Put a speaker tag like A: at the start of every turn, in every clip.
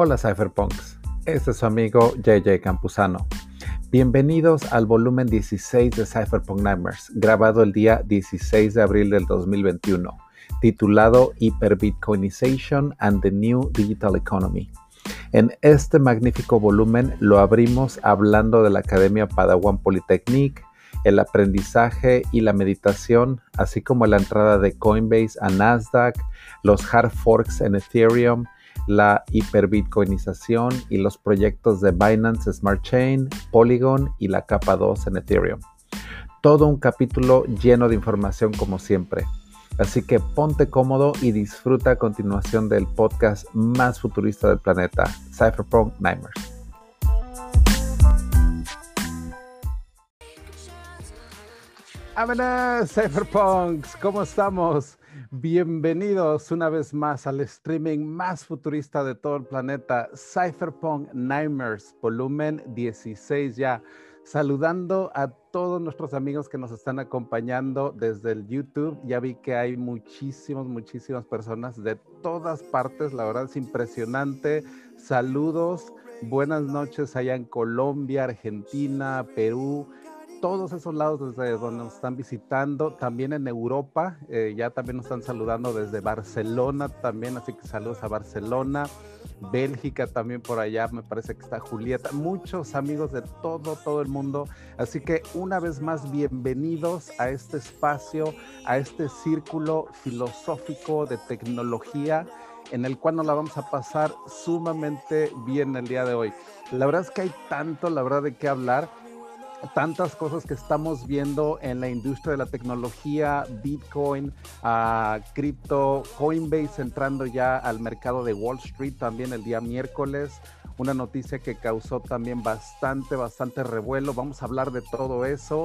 A: Hola Cypherpunks, este es su amigo JJ Campuzano. Bienvenidos al volumen 16 de Cypherpunk Nightmares, grabado el día 16 de abril del 2021, titulado Hyperbitcoinization and the New Digital Economy. En este magnífico volumen lo abrimos hablando de la Academia Padawan Polytechnic, el aprendizaje y la meditación, así como la entrada de Coinbase a Nasdaq, los hard forks en Ethereum, la hiperbitcoinización y los proyectos de Binance Smart Chain, Polygon y la capa 2 en Ethereum. Todo un capítulo lleno de información como siempre. Así que ponte cómodo y disfruta a continuación del podcast más futurista del planeta, Cypherpunk Nightmares. ¡Vámonos, Cypherpunks! ¿Cómo estamos? Bienvenidos una vez más al streaming más futurista de todo el planeta, Cypherpunk Nightmares, volumen 16 ya. Saludando a todos nuestros amigos que nos están acompañando desde el YouTube. Ya vi que hay muchísimas, muchísimas personas de todas partes. La verdad es impresionante. Saludos. Buenas noches allá en Colombia, Argentina, Perú, todos esos lados desde donde nos están visitando, también en Europa, eh, ya también nos están saludando desde Barcelona también, así que saludos a Barcelona, Bélgica también por allá, me parece que está Julieta, muchos amigos de todo, todo el mundo, así que una vez más bienvenidos a este espacio, a este círculo filosófico de tecnología en el cual nos la vamos a pasar sumamente bien el día de hoy. La verdad es que hay tanto, la verdad, de qué hablar tantas cosas que estamos viendo en la industria de la tecnología, Bitcoin, uh, cripto, Coinbase entrando ya al mercado de Wall Street también el día miércoles, una noticia que causó también bastante, bastante revuelo. Vamos a hablar de todo eso.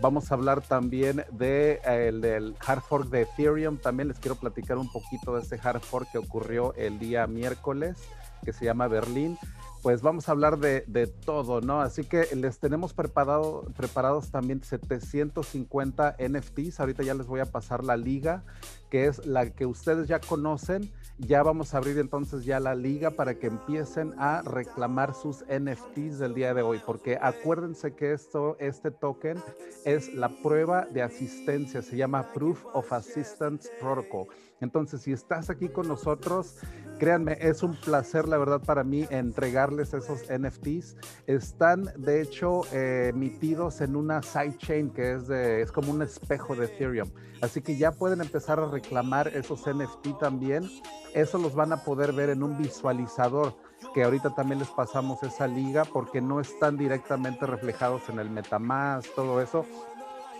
A: Vamos a hablar también de, eh, del hard fork de Ethereum. También les quiero platicar un poquito de ese hard fork que ocurrió el día miércoles, que se llama Berlín pues vamos a hablar de, todo, ¿no? Así que les tenemos preparado, preparados también 750 NFTs. Ahorita ya les voy a pasar la liga, que es la que ustedes ya conocen. Ya vamos a abrir entonces ya la liga para que empiecen a reclamar sus NFTs del día de hoy, porque acuérdense que esto, este token es la prueba de asistencia, se llama Proof of Assistance Protocol. Entonces, si estás aquí con nosotros, créanme, es un placer, la verdad, para mí entregarles esos NFTs. Están, de hecho, eh, emitidos en una sidechain que es, de, es como un espejo de Ethereum. Así que ya pueden empezar a reclamar esos NFT también. Eso los van a poder ver en un visualizador que ahorita también les pasamos esa liga porque no están directamente reflejados en el Metamask, todo eso.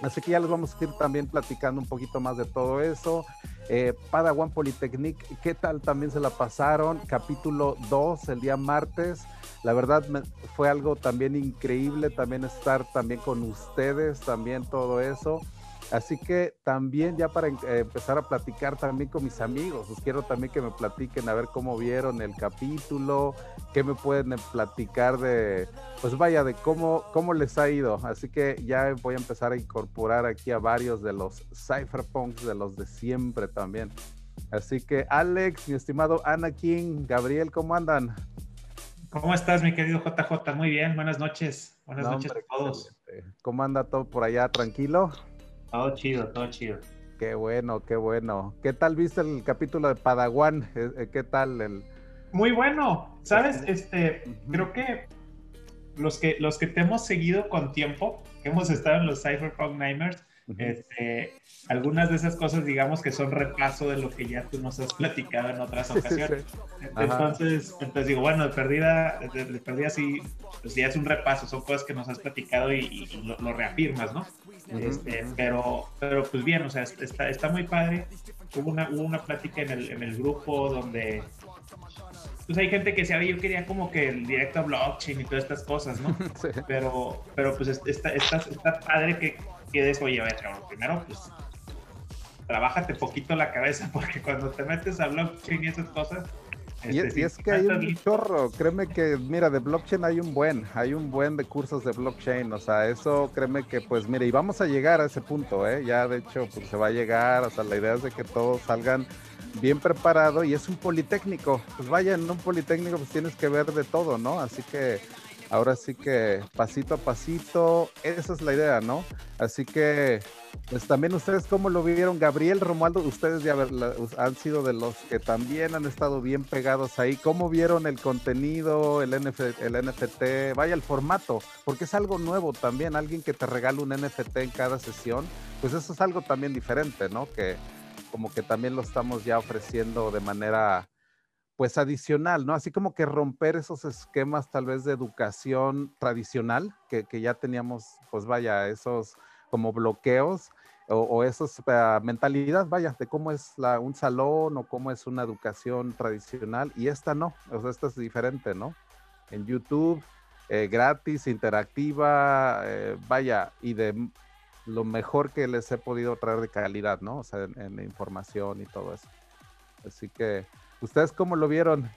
A: Así que ya les vamos a ir también platicando un poquito más de todo eso. Eh, Padawan Polytechnic, ¿qué tal también se la pasaron? Capítulo 2 el día martes. La verdad fue algo también increíble también estar también con ustedes, también todo eso. Así que también ya para eh, empezar a platicar también con mis amigos, pues quiero también que me platiquen a ver cómo vieron el capítulo, qué me pueden eh, platicar de, pues vaya, de cómo, cómo les ha ido. Así que ya voy a empezar a incorporar aquí a varios de los cypherpunks, de los de siempre también. Así que Alex, mi estimado Anakin, Gabriel, ¿cómo andan?
B: ¿Cómo estás, mi querido JJ? Muy bien, buenas noches. Buenas noches a todos.
A: ¿Cómo anda todo por allá? ¿Tranquilo?
B: Todo chido, todo chido.
A: Qué bueno, qué bueno. ¿Qué tal viste el capítulo de Padawan? Eh, eh, ¿Qué tal el...?
B: Muy bueno, ¿sabes? Este, creo que los que los que te hemos seguido con tiempo, que hemos estado en los Cypherpunk Nightmares, este, algunas de esas cosas, digamos que son repaso de lo que ya tú nos has platicado en otras ocasiones. Entonces, entonces digo, bueno, de perdida, de, perdida sí, pues ya es un repaso, son cosas que nos has platicado y, lo, reafirmas, ¿no? Este, pero, pero pues bien, o sea, está, está muy padre. Hubo una, hubo una plática en el, en el grupo donde pues hay gente que decía, yo quería como que el directo a blockchain y todas estas cosas, ¿no? Pero, pero pues está, está, está padre que, quedes, oye, a ver, primero pues trabájate poquito la cabeza porque cuando te metes a blockchain y esas cosas,
A: y, este, es que hay un chorro, créeme que, mira, de blockchain hay un buen, hay un buen de cursos de blockchain, o sea, eso créeme que, pues, mire, y vamos a llegar a ese punto, ¿eh? Ya, de hecho, pues se va a llegar, o sea, la idea es de que todos salgan bien preparado y es un politécnico. Pues vaya, en un politécnico pues tienes que ver de todo, ¿no? Así que ahora sí que pasito a pasito, esa es la idea, ¿no? Así que, pues también ustedes, ¿cómo lo vivieron? Gabriel, Romualdo, ustedes ya han sido de los que también han estado bien pegados ahí. ¿Cómo vieron el contenido, el, NFT? Vaya, el formato, porque es algo nuevo también. Alguien que te regala un NFT en cada sesión, pues eso es algo también diferente, ¿no? Que como que también lo estamos ya ofreciendo de manera pues adicional, ¿no? Así como que romper esos esquemas tal vez de educación tradicional que, que ya teníamos, pues vaya, esos como bloqueos o, o esos uh, mentalidad, vaya, de cómo es la, un salón o cómo es una educación tradicional y esta no, o sea, esta es diferente, ¿no? En YouTube, eh, gratis, interactiva, eh, vaya, y de lo mejor que les he podido traer de calidad, ¿no? O sea, en, en información y todo eso. Así que ¿Ustedes cómo lo vieron?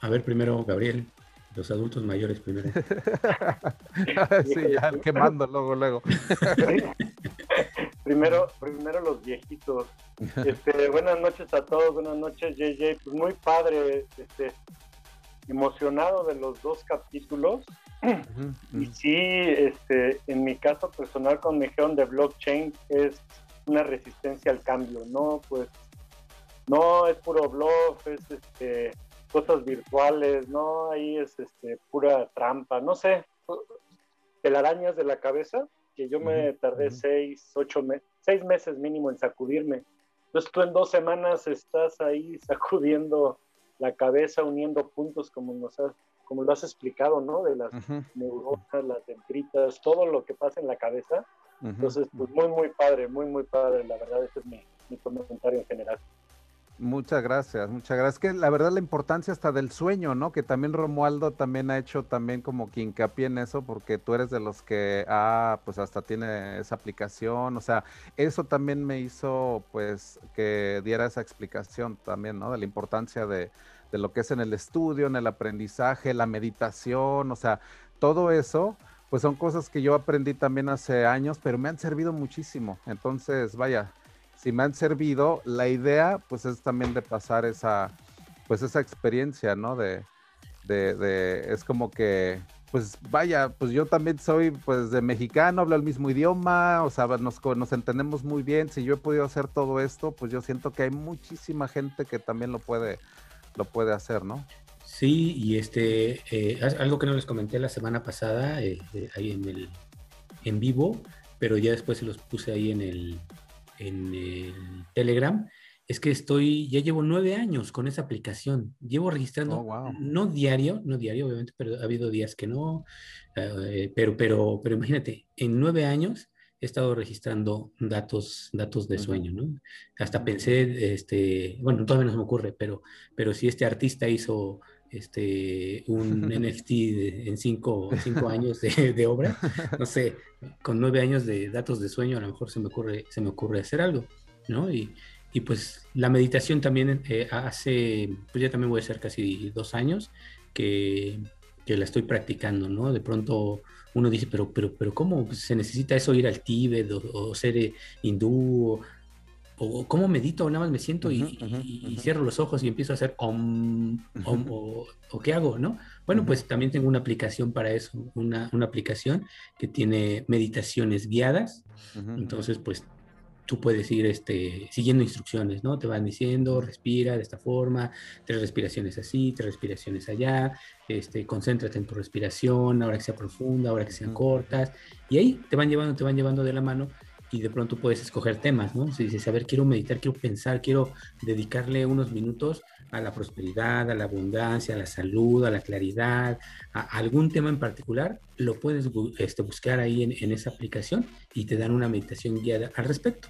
C: A ver, primero, Gabriel, los adultos mayores primero.
A: sí, ya quemando luego, luego.
D: primero, primero los viejitos. Este, buenas noches a todos, buenas noches, JJ. Pues muy padre, este, emocionado de los dos capítulos. Y sí, este, en mi caso personal con mi de blockchain es una resistencia al cambio, ¿no? Pues no es puro bluff, es este, cosas virtuales, no, ahí es este, pura trampa, no sé, el arañas de la cabeza, que yo me tardé seis, ocho meses, seis meses mínimo en sacudirme. Entonces tú en dos semanas estás ahí sacudiendo la cabeza, uniendo puntos como nos como lo has explicado, ¿no? De las neuronas, las dendritas, todo lo que pasa en la cabeza. Entonces, pues muy, muy padre, muy, muy padre. La verdad, ese es mi, mi comentario en general.
A: Muchas gracias, muchas gracias. Que la verdad la importancia hasta del sueño, ¿no? Que también Romualdo también ha hecho también como que hincapié en eso, porque tú eres de los que, ah, pues hasta tiene esa aplicación, o sea, eso también me hizo pues que diera esa explicación también, ¿no? De la importancia de, de lo que es en el estudio, en el aprendizaje, la meditación, o sea, todo eso, pues son cosas que yo aprendí también hace años, pero me han servido muchísimo. Entonces, vaya, si me han servido, la idea pues es también de pasar esa, pues esa experiencia, ¿no? De, de, es como que, pues vaya, pues yo también soy pues de mexicano, hablo el mismo idioma, o sea, nos, nos entendemos muy bien, si yo he podido hacer todo esto, pues yo siento que hay muchísima gente que también lo puede, lo puede hacer, ¿no?
C: Sí, y este, eh, algo que no les comenté la semana pasada, eh, eh, ahí en el, en vivo, pero ya después se los puse ahí en el, en el Telegram, es que estoy, ya llevo nueve años con esa aplicación. Llevo registrando, oh, no diario, no diario, obviamente, pero ha habido días que no. Eh, pero, pero, pero imagínate, en nueve años he estado registrando datos, datos de sueño, ¿no? Hasta pensé, este, bueno, todavía no se me ocurre, pero, pero si este artista hizo este, un NFT en cinco, cinco años de, obra, no sé, con nueve años de datos de sueño, a lo mejor se me ocurre, se me ocurre hacer algo, ¿no? Y, y pues la meditación también eh, hace, pues ya también voy a ser casi dos años que, que, la estoy practicando, ¿no? De pronto uno dice, pero, pero, pero ¿cómo se necesita eso ir al Tíbet o, ser eh, hindú? o cómo medito, nada más me siento y, cierro los ojos y empiezo a hacer om, o, qué hago, ¿no? Bueno, pues también tengo una aplicación para eso, una, aplicación que tiene meditaciones guiadas, entonces pues tú puedes ir este, siguiendo instrucciones, ¿no? Te van diciendo, respira de esta forma, tres respiraciones así, tres respiraciones allá, este, concéntrate en tu respiración, ahora que sea profunda, ahora que sean cortas, y ahí te van llevando, te van llevando de la mano y de pronto puedes escoger temas, ¿no? Si dices, a ver, quiero meditar, quiero pensar, quiero dedicarle unos minutos a la prosperidad, a la abundancia, a la salud, a la claridad, a algún tema en particular, lo puedes este, buscar ahí en, esa aplicación y te dan una meditación guiada al respecto.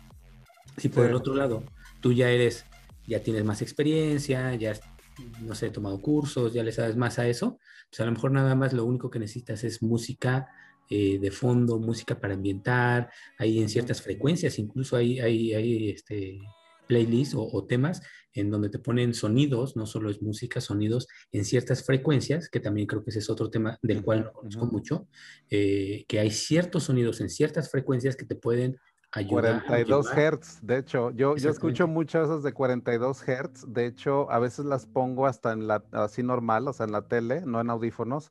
C: Si por el otro lado tú ya eres, ya tienes más experiencia, ya no sé, tomado cursos, ya le sabes más a eso, pues a lo mejor nada más lo único que necesitas es música eh, de fondo, música para ambientar, hay en ciertas frecuencias, incluso hay, hay, hay este, playlists o, temas en donde te ponen sonidos, no solo es música, sonidos en ciertas frecuencias, que también creo que ese es otro tema del cual no conozco mucho, eh, que hay ciertos sonidos en ciertas frecuencias que te pueden
A: 42 Hz, de hecho, yo, yo escucho muchas esas de 42 Hz, de hecho, a veces las pongo hasta en la, así normal, o sea, en la tele, no en audífonos,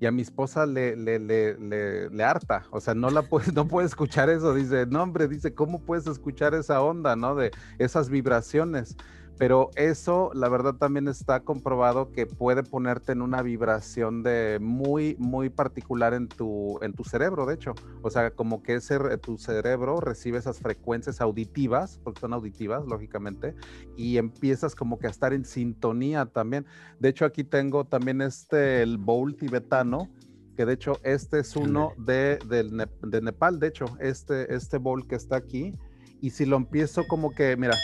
A: y a mi esposa le, le, le, le, harta, o sea, no la puede, no puede escuchar eso, dice, no hombre, dice, ¿cómo puedes escuchar esa onda, no? De esas vibraciones. Pero eso, la verdad, también está comprobado que puede ponerte en una vibración de muy, muy particular en tu, en tu cerebro, de hecho. O sea, como que ese, tu cerebro recibe esas frecuencias auditivas, porque son auditivas, lógicamente, y empiezas como que a estar en sintonía también. De hecho, aquí tengo también este, el bowl tibetano, que de hecho este es uno de, de Nepal, de hecho, este, este bowl que está aquí. Y si lo empiezo como que, mira,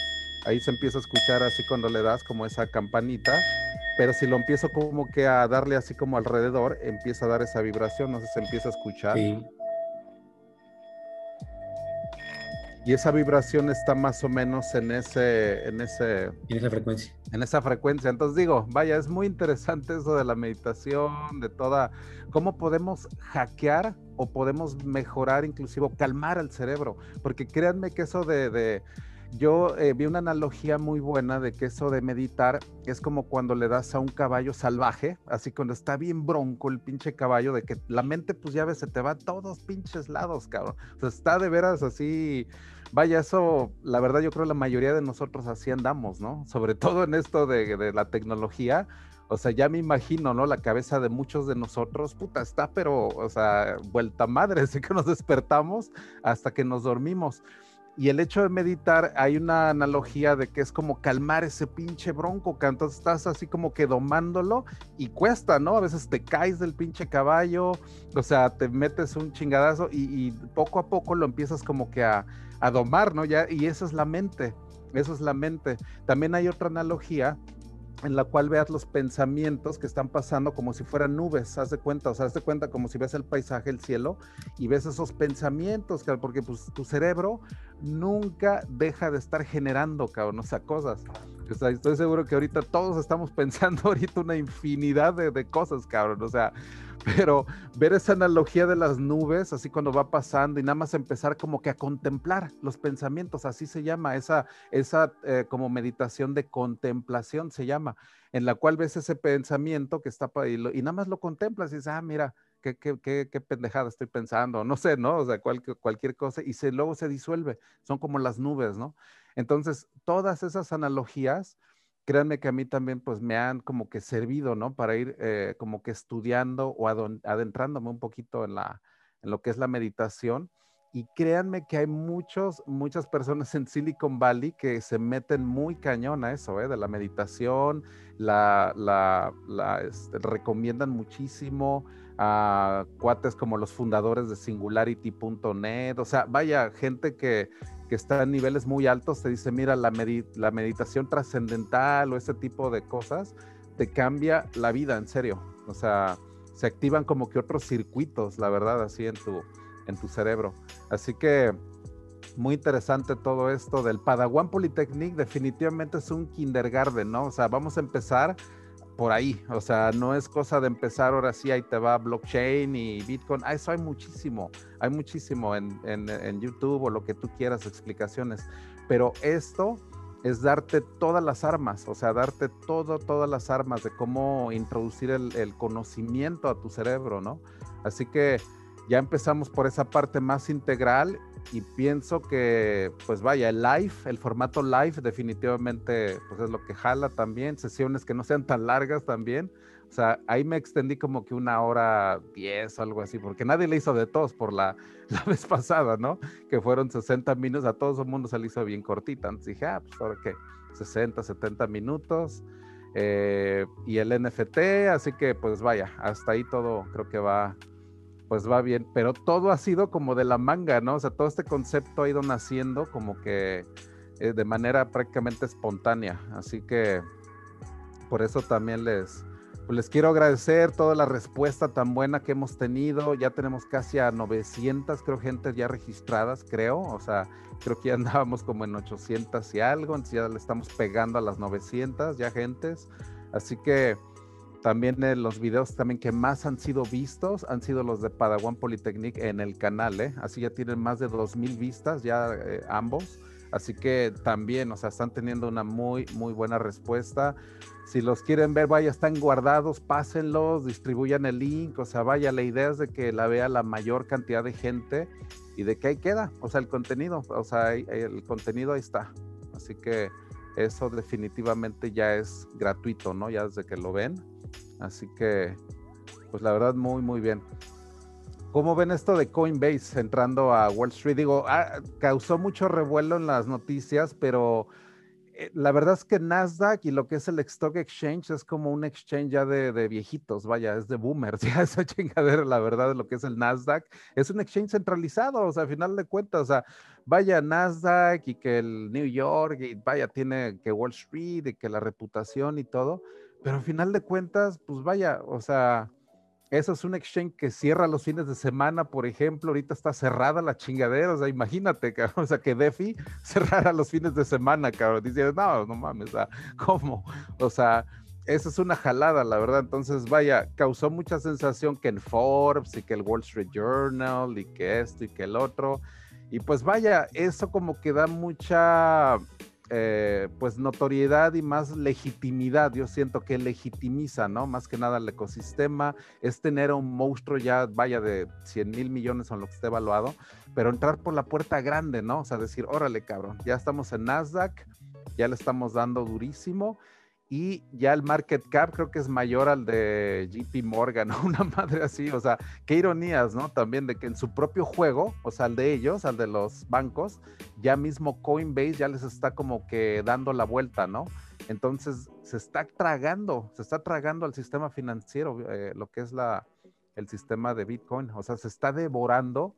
A: ahí se empieza a escuchar así cuando le das como esa campanita, pero si lo empiezo como que a darle así como alrededor, empieza a dar esa vibración, no sé, se empieza a escuchar. Y esa vibración está más o menos en ese, en ese...
C: En esa frecuencia.
A: En esa frecuencia. Entonces digo, vaya, es muy interesante eso de la meditación, de toda, cómo podemos hackear o podemos mejorar, inclusive calmar al cerebro. Porque créanme que eso de yo eh, vi una analogía muy buena de que eso de meditar es como cuando le das a un caballo salvaje, así cuando está bien bronco el pinche caballo, de que la mente, pues ya ves, se te va a todos pinches lados, cabrón. O sea, está de veras así. Vaya, eso, la verdad, yo creo la mayoría de nosotros así andamos, ¿no? Sobre todo en esto de, de la tecnología. O sea, ya me imagino, ¿no? La cabeza de muchos de nosotros, puta, está, pero, o sea, vuelta madre, así que nos despertamos hasta que nos dormimos. Y el hecho de meditar, hay una analogía de que es como calmar ese pinche bronco, que entonces estás así como que domándolo y cuesta, ¿no? A veces te caes del pinche caballo, o sea, te metes un chingadazo y, poco a poco lo empiezas como que a, a domar, ¿no? Ya, y eso es la mente, eso es la mente. También hay otra analogía en la cual veas los pensamientos que están pasando como si fueran nubes, haz de cuenta, o sea, haz de cuenta como si ves el paisaje, el cielo, y ves esos pensamientos, porque pues tu cerebro nunca deja de estar generando, cabrón, o sea, cosas. O estoy seguro que ahorita todos estamos pensando ahorita una infinidad de, de cosas, cabrón, o sea, pero ver esa analogía de las nubes, así cuando va pasando y nada más empezar como que a contemplar los pensamientos, así se llama, esa, esa eh, como meditación de contemplación se llama, en la cual ves ese pensamiento que está y, y nada más lo contemplas y dices, ah, mira, Qué, qué, qué, qué, pendejada estoy pensando, no sé, ¿no? O sea, cualquier cosa, y se, luego se disuelve, son como las nubes, ¿no? Entonces, todas esas analogías créanme que a mí también pues me han como que servido, ¿no? Para ir eh, como que estudiando o adentrándome un poquito en, la, en lo que es la meditación. Y créanme que hay muchos, muchas personas en Silicon Valley que se meten muy cañón a eso, ¿eh? De la meditación, la, la, este, recomiendan muchísimo a cuates como los fundadores de Singularity.net, o sea, vaya, gente que, que está a niveles muy altos, te dice, mira, la, la meditación trascendental o ese tipo de cosas, te cambia la vida, en serio. O sea, se activan como que otros circuitos, la verdad, así en tu, en tu cerebro. Así que muy interesante todo esto del Padawan Polytechnic, definitivamente es un kindergarten, ¿no? O sea, vamos a empezar por ahí. O sea, no es cosa de empezar ahora sí, ahí te va blockchain y Bitcoin. Ah, eso hay muchísimo, hay muchísimo en, en, YouTube o lo que tú quieras, explicaciones. Pero esto es darte todas las armas, o sea, darte todo, todas las armas de cómo introducir el, el conocimiento a tu cerebro, ¿no? Así que ya empezamos por esa parte más integral y pienso que, pues vaya, el live, el formato live definitivamente, pues es lo que jala también, sesiones que no sean tan largas también. O sea, ahí me extendí como que una hora diez, algo así, porque nadie le hizo de todos por la, la vez pasada, ¿no? Que fueron 60 minutos, a todo el mundo se le hizo bien cortita. Entonces dije, ah, pues ahora qué, 60, 70 minutos. Eh, y el NFT, así que pues vaya, hasta ahí todo creo que va, pues va bien, pero todo ha sido como de la manga, ¿no? O sea, todo este concepto ha ido naciendo como que eh, de manera prácticamente espontánea, así que por eso también les, pues les quiero agradecer toda la respuesta tan buena que hemos tenido, ya tenemos casi a 900, creo, gente ya registradas, creo, o sea, creo que ya andábamos como en 800 y algo, entonces ya le estamos pegando a las 900 ya gentes, así que también eh, los videos también que más han sido vistos han sido los de Padawan Polytechnic en el canal, ¿eh? Así ya tienen más de 2.000 vistas ya eh, ambos. Así que también, o sea, están teniendo una muy, muy buena respuesta. Si los quieren ver, vaya, están guardados, pásenlos, distribuyan el link, o sea, vaya, la idea es de que la vea la mayor cantidad de gente y de que ahí queda, o sea, el contenido, o sea, el contenido ahí está. Así que eso definitivamente ya es gratuito, ¿no? Ya desde que lo ven. Así que, pues la verdad, muy, muy bien. ¿Cómo ven esto de Coinbase entrando a Wall Street? Digo, ah, causó mucho revuelo en las noticias, pero eh, la verdad es que Nasdaq y lo que es el Stock Exchange es como un exchange ya de, viejitos, vaya, es de boomers, ya esa chingadera, la verdad, de lo que es el Nasdaq. Es un exchange centralizado, o sea, a final de cuentas, o sea, vaya Nasdaq y que el New York, y vaya, tiene que Wall Street y que la reputación y todo, pero a final de cuentas, pues vaya, o sea, eso es un exchange que cierra los fines de semana, por ejemplo. Ahorita está cerrada la chingadera. O sea, imagínate, cabrón. O sea, que DeFi cerrara los fines de semana, cabrón. Dice, no, no mames, ¿cómo? O sea, eso es una jalada, la verdad. Entonces, vaya, causó mucha sensación que en Forbes y que el Wall Street Journal y que esto y que el otro. Y pues vaya, eso como que da mucha eh, pues notoriedad y más legitimidad. Yo siento que legitimiza, ¿no? Más que nada el ecosistema, es tener un monstruo ya, vaya, de 100 mil millones o lo que esté evaluado, pero entrar por la puerta grande, ¿no? O sea, decir, órale, cabrón, ya estamos en Nasdaq, ya le estamos dando durísimo y ya el market cap creo que es mayor al de JP Morgan, una madre así, o sea, qué ironías, ¿no? También de que en su propio juego, o sea, al de ellos, al de los bancos, ya mismo Coinbase ya les está como que dando la vuelta, ¿no? Entonces se está tragando, se está tragando al sistema financiero, eh, lo que es la, el sistema de Bitcoin, o sea, se está devorando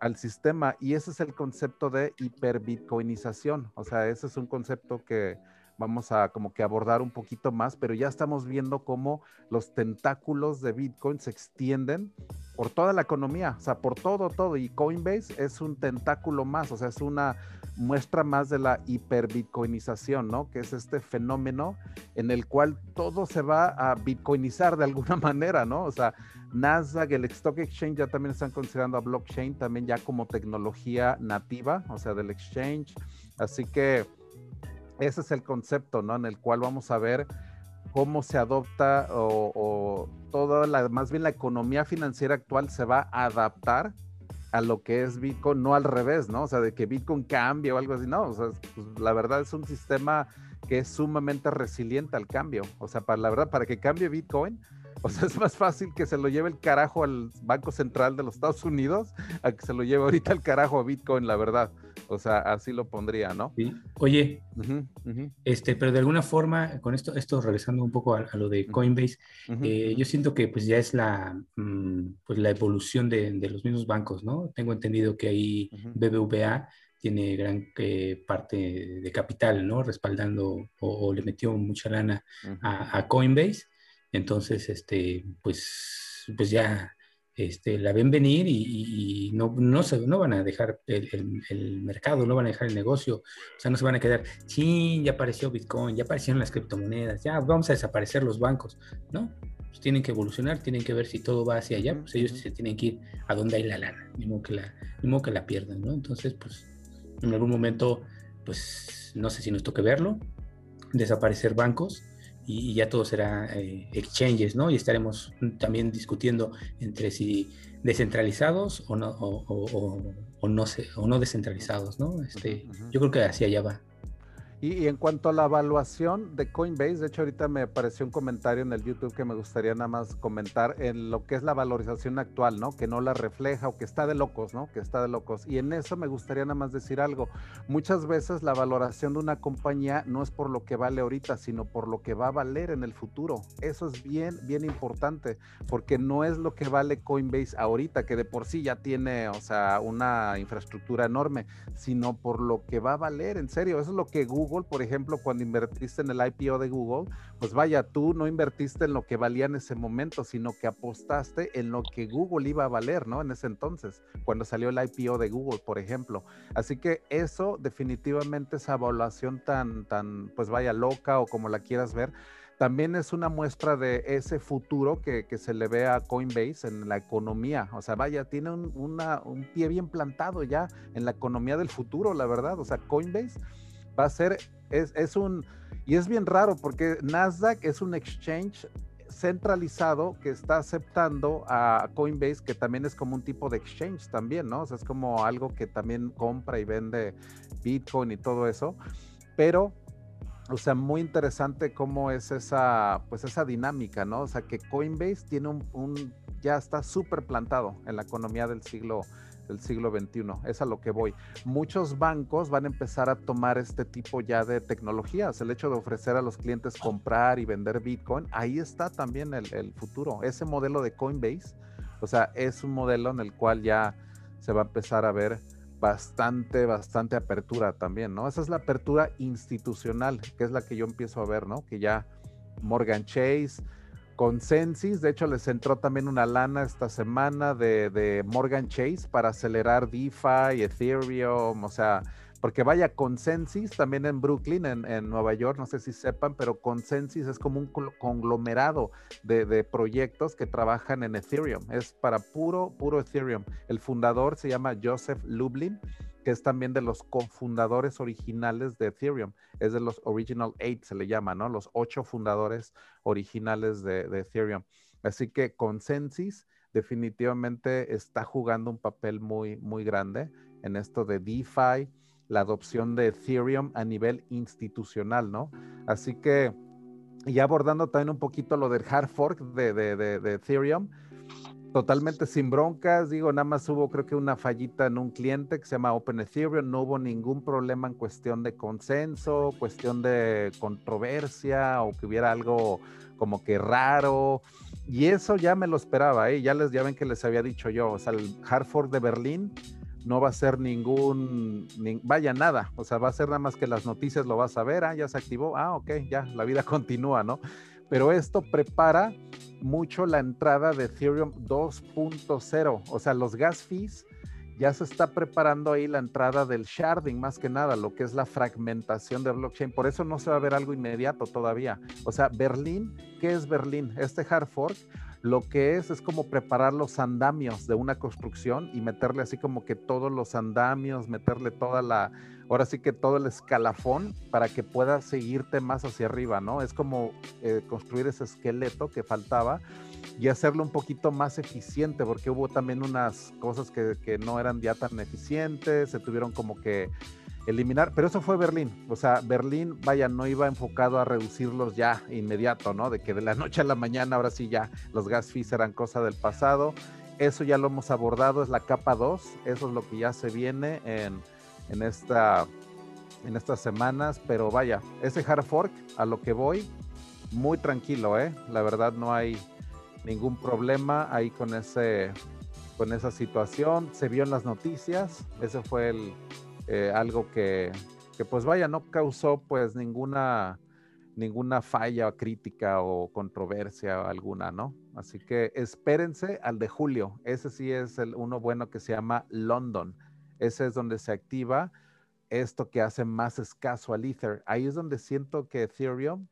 A: al sistema y ese es el concepto de hiperbitcoinización, o sea, ese es un concepto que vamos a como que abordar un poquito más, pero ya estamos viendo cómo los tentáculos de Bitcoin se extienden por toda la economía, o sea, por todo, todo. Y Coinbase es un tentáculo más, o sea, es una muestra más de la hiperbitcoinización, ¿no? Que es este fenómeno en el cual todo se va a bitcoinizar de alguna manera, ¿no? O sea, Nasdaq, el Stock Exchange ya también están considerando a blockchain también ya como tecnología nativa, o sea, del exchange. Así que ese es el concepto, ¿no? En el cual vamos a ver cómo se adopta o, toda la, más bien la economía financiera actual se va a adaptar a lo que es Bitcoin, no al revés, ¿no? O sea, de que Bitcoin cambie o algo así, no, o sea, pues, la verdad es un sistema que es sumamente resiliente al cambio, o sea, para la verdad, para que cambie Bitcoin, o sea, es más fácil que se lo lleve el carajo al Banco Central de los Estados Unidos a que se lo lleve ahorita el carajo a Bitcoin, la verdad. O sea, así lo pondría, ¿no?
C: Sí. Oye, este, pero de alguna forma, con esto, esto regresando un poco a, lo de Coinbase, eh, yo siento que pues ya es la, mm, pues, la evolución de, los mismos bancos, ¿no? Tengo entendido que ahí BBVA tiene gran eh, parte de capital, ¿no? Respaldando o, le metió mucha lana a, Coinbase. Entonces, este, pues, pues ya este, la ven venir y, no, no, se, no van a dejar el, mercado, no van a dejar el negocio, o sea, no se van a quedar, sí, ya apareció Bitcoin, ya aparecieron las criptomonedas, ya vamos a desaparecer los bancos, ¿no? Pues tienen que evolucionar, tienen que ver si todo va hacia allá, pues ellos se tienen que ir a donde hay la lana, ni modo que la, ni que la pierdan, ¿no? Entonces, pues, en algún momento, pues, no sé si nos toque verlo, desaparecer bancos, y, ya todo será eh, exchanges, ¿no? Y estaremos también discutiendo entre si descentralizados o no, o, o, no, o no descentralizados, ¿no? Este, Yo creo que hacia allá va.
A: Y, en cuanto a la evaluación de Coinbase, de hecho ahorita me apareció un comentario en el YouTube que me gustaría nada más comentar en lo que es la valorización actual, ¿no? Que no la refleja o que está de locos, ¿no? Que está de locos. Y en eso me gustaría nada más decir algo. Muchas veces la valoración de una compañía no es por lo que vale ahorita, sino por lo que va a valer en el futuro. Eso es bien, bien importante, porque no es lo que vale Coinbase ahorita, que de por sí ya tiene, o sea, una infraestructura enorme, sino por lo que va a valer, en serio. Eso es lo que Google por ejemplo, cuando invertiste en el IPO de Google, pues vaya, tú no invertiste en lo que valía en ese momento, sino que apostaste en lo que Google iba a valer, ¿no? En ese entonces, cuando salió el IPO de Google, por ejemplo. Así que eso definitivamente, esa evaluación tan, tan, pues vaya, loca o como la quieras ver, también es una muestra de ese futuro que, se le ve a Coinbase en la economía. O sea, vaya, tiene un, un pie bien plantado ya en la economía del futuro, la verdad. O sea, Coinbase va a ser, es, es un, y es bien raro porque Nasdaq es un exchange centralizado que está aceptando a Coinbase, que también es como un tipo de exchange también, ¿no? O sea, es como algo que también compra y vende Bitcoin y todo eso. Pero o sea, muy interesante cómo es esa, pues esa dinámica, ¿no? O sea, que Coinbase tiene un, ya está súper plantado en la economía del siglo, del siglo XXI. Es a lo que voy. Muchos bancos van a empezar a tomar este tipo ya de tecnologías. El hecho de ofrecer a los clientes comprar y vender Bitcoin, ahí está también el, el futuro. Ese modelo de Coinbase, o sea, es un modelo en el cual ya se va a empezar a ver bastante, bastante apertura también, ¿no? Esa es la apertura institucional, que es la que yo empiezo a ver, ¿no? Que ya Morgan Chase, Consensus, de hecho les entró también una lana esta semana de, de Morgan Chase para acelerar DeFi, Ethereum, o sea, porque vaya, Consensus también en Brooklyn, en, Nueva York, no sé si sepan, pero Consensus es como un conglomerado de, proyectos que trabajan en Ethereum. Es para puro, puro Ethereum. El fundador se llama Joseph Lublin, que es también de los cofundadores originales de Ethereum. Es de los Original Eight, se le llama, ¿no? Los ocho fundadores originales de, de Ethereum. Así que Consensus definitivamente está jugando un papel muy, muy grande en esto de DeFi la adopción de Ethereum a nivel institucional, ¿no? Así que, ya abordando también un poquito lo del hard fork de, de, Ethereum, totalmente sin broncas, digo, nada más hubo creo que una fallita en un cliente que se llama Open Ethereum, no hubo ningún problema en cuestión de consenso, cuestión de controversia o que hubiera algo como que raro. Y eso ya me lo esperaba, ¿eh? ya les ya ven que les había dicho yo, o sea, el hard fork de Berlín no va a ser ningún, vaya nada, o sea, va a ser nada más que las noticias lo vas a ver, ah, ya se activó, ah, ok, ya, la vida continúa, ¿no? Pero esto prepara mucho la entrada de Ethereum 2.0, o sea, los gas fees, ya se está preparando ahí la entrada del sharding, más que nada, lo que es la fragmentación de blockchain. Por eso no se va a ver algo inmediato todavía. O sea, Berlín, ¿qué es Berlín? Este hard fork lo que es es como preparar los andamios de una construcción y meterle así como que todos los andamios, meterle toda la, ahora sí que todo el escalafón para que pueda seguirte más hacia arriba, ¿no? Es como eh, construir ese esqueleto que faltaba y hacerlo un poquito más eficiente, porque hubo también unas cosas que, que no eran ya tan eficientes, se tuvieron como que eliminar, pero eso fue Berlín, o sea, Berlín, vaya, no iba enfocado a reducirlos ya inmediato, ¿no? De que de la noche a la mañana ahora sí ya los gas fees eran cosa del pasado, eso ya lo hemos abordado, es la capa 2, eso es lo que ya se viene en, en, esta, en estas semanas, pero vaya, ese hard fork, a lo que voy, muy tranquilo, ¿eh? La verdad no hay ningún problema ahí con ese con esa situación, se vio en las noticias, ese fue el, eh, algo que, pues vaya, no causó pues ninguna, ninguna falla crítica o controversia alguna, ¿no? Así que espérense al de julio. Ese sí es el uno bueno que se llama London. Ese es donde se activa esto que hace más escaso al Ether. Ahí es donde siento que Ethereum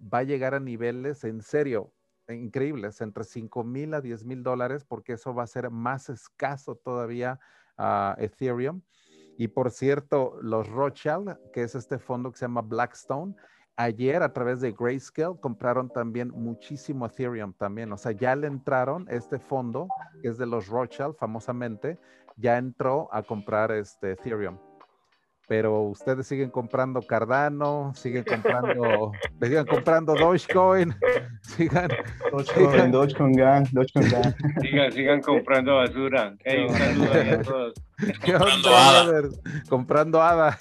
A: va a llegar a niveles en serio increíbles, entre 5 mil a 10 mil dólares, porque eso va a ser más escaso todavía a Ethereum. Y por cierto, los Rothschild, que es este fondo que se llama Blackstone, ayer a través de Grayscale compraron también muchísimo Ethereum también. O sea, ya le entraron este fondo, que es de los Rothschild famosamente, ya entró a comprar este Ethereum pero ustedes siguen comprando Cardano, siguen comprando, siguen comprando Dogecoin, sigan,
E: Dogecoin, Dogecoin Gang, Dogecoin Gang.
F: Sigan, sigan comprando basura. Hey, un saludo a todos.
A: comprando ADA. Comprando ADA.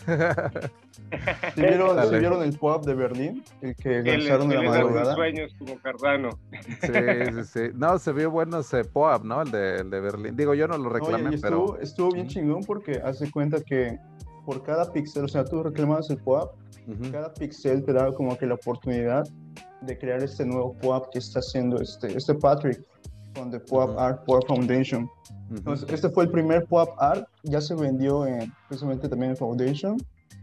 E: ¿Sí vieron, ¿sí vieron el pop de Berlín? El que lanzaron en la madrugada.
F: sueños como Cardano.
A: Sí, sí, sí. No, se vio bueno ese POAP, ¿no? El de, el de Berlín. Digo, yo no lo reclamé,
E: estuvo, pero... Estuvo bien chingón porque hace cuenta que por cada píxel, o sea, tú reclamabas el POAP, cada píxel te daba como que la oportunidad de crear este nuevo POAP que está haciendo este, este Patrick con The POAP Art POAP Foundation. Entonces, este fue el primer POAP Art, ya se vendió en, precisamente también en Foundation,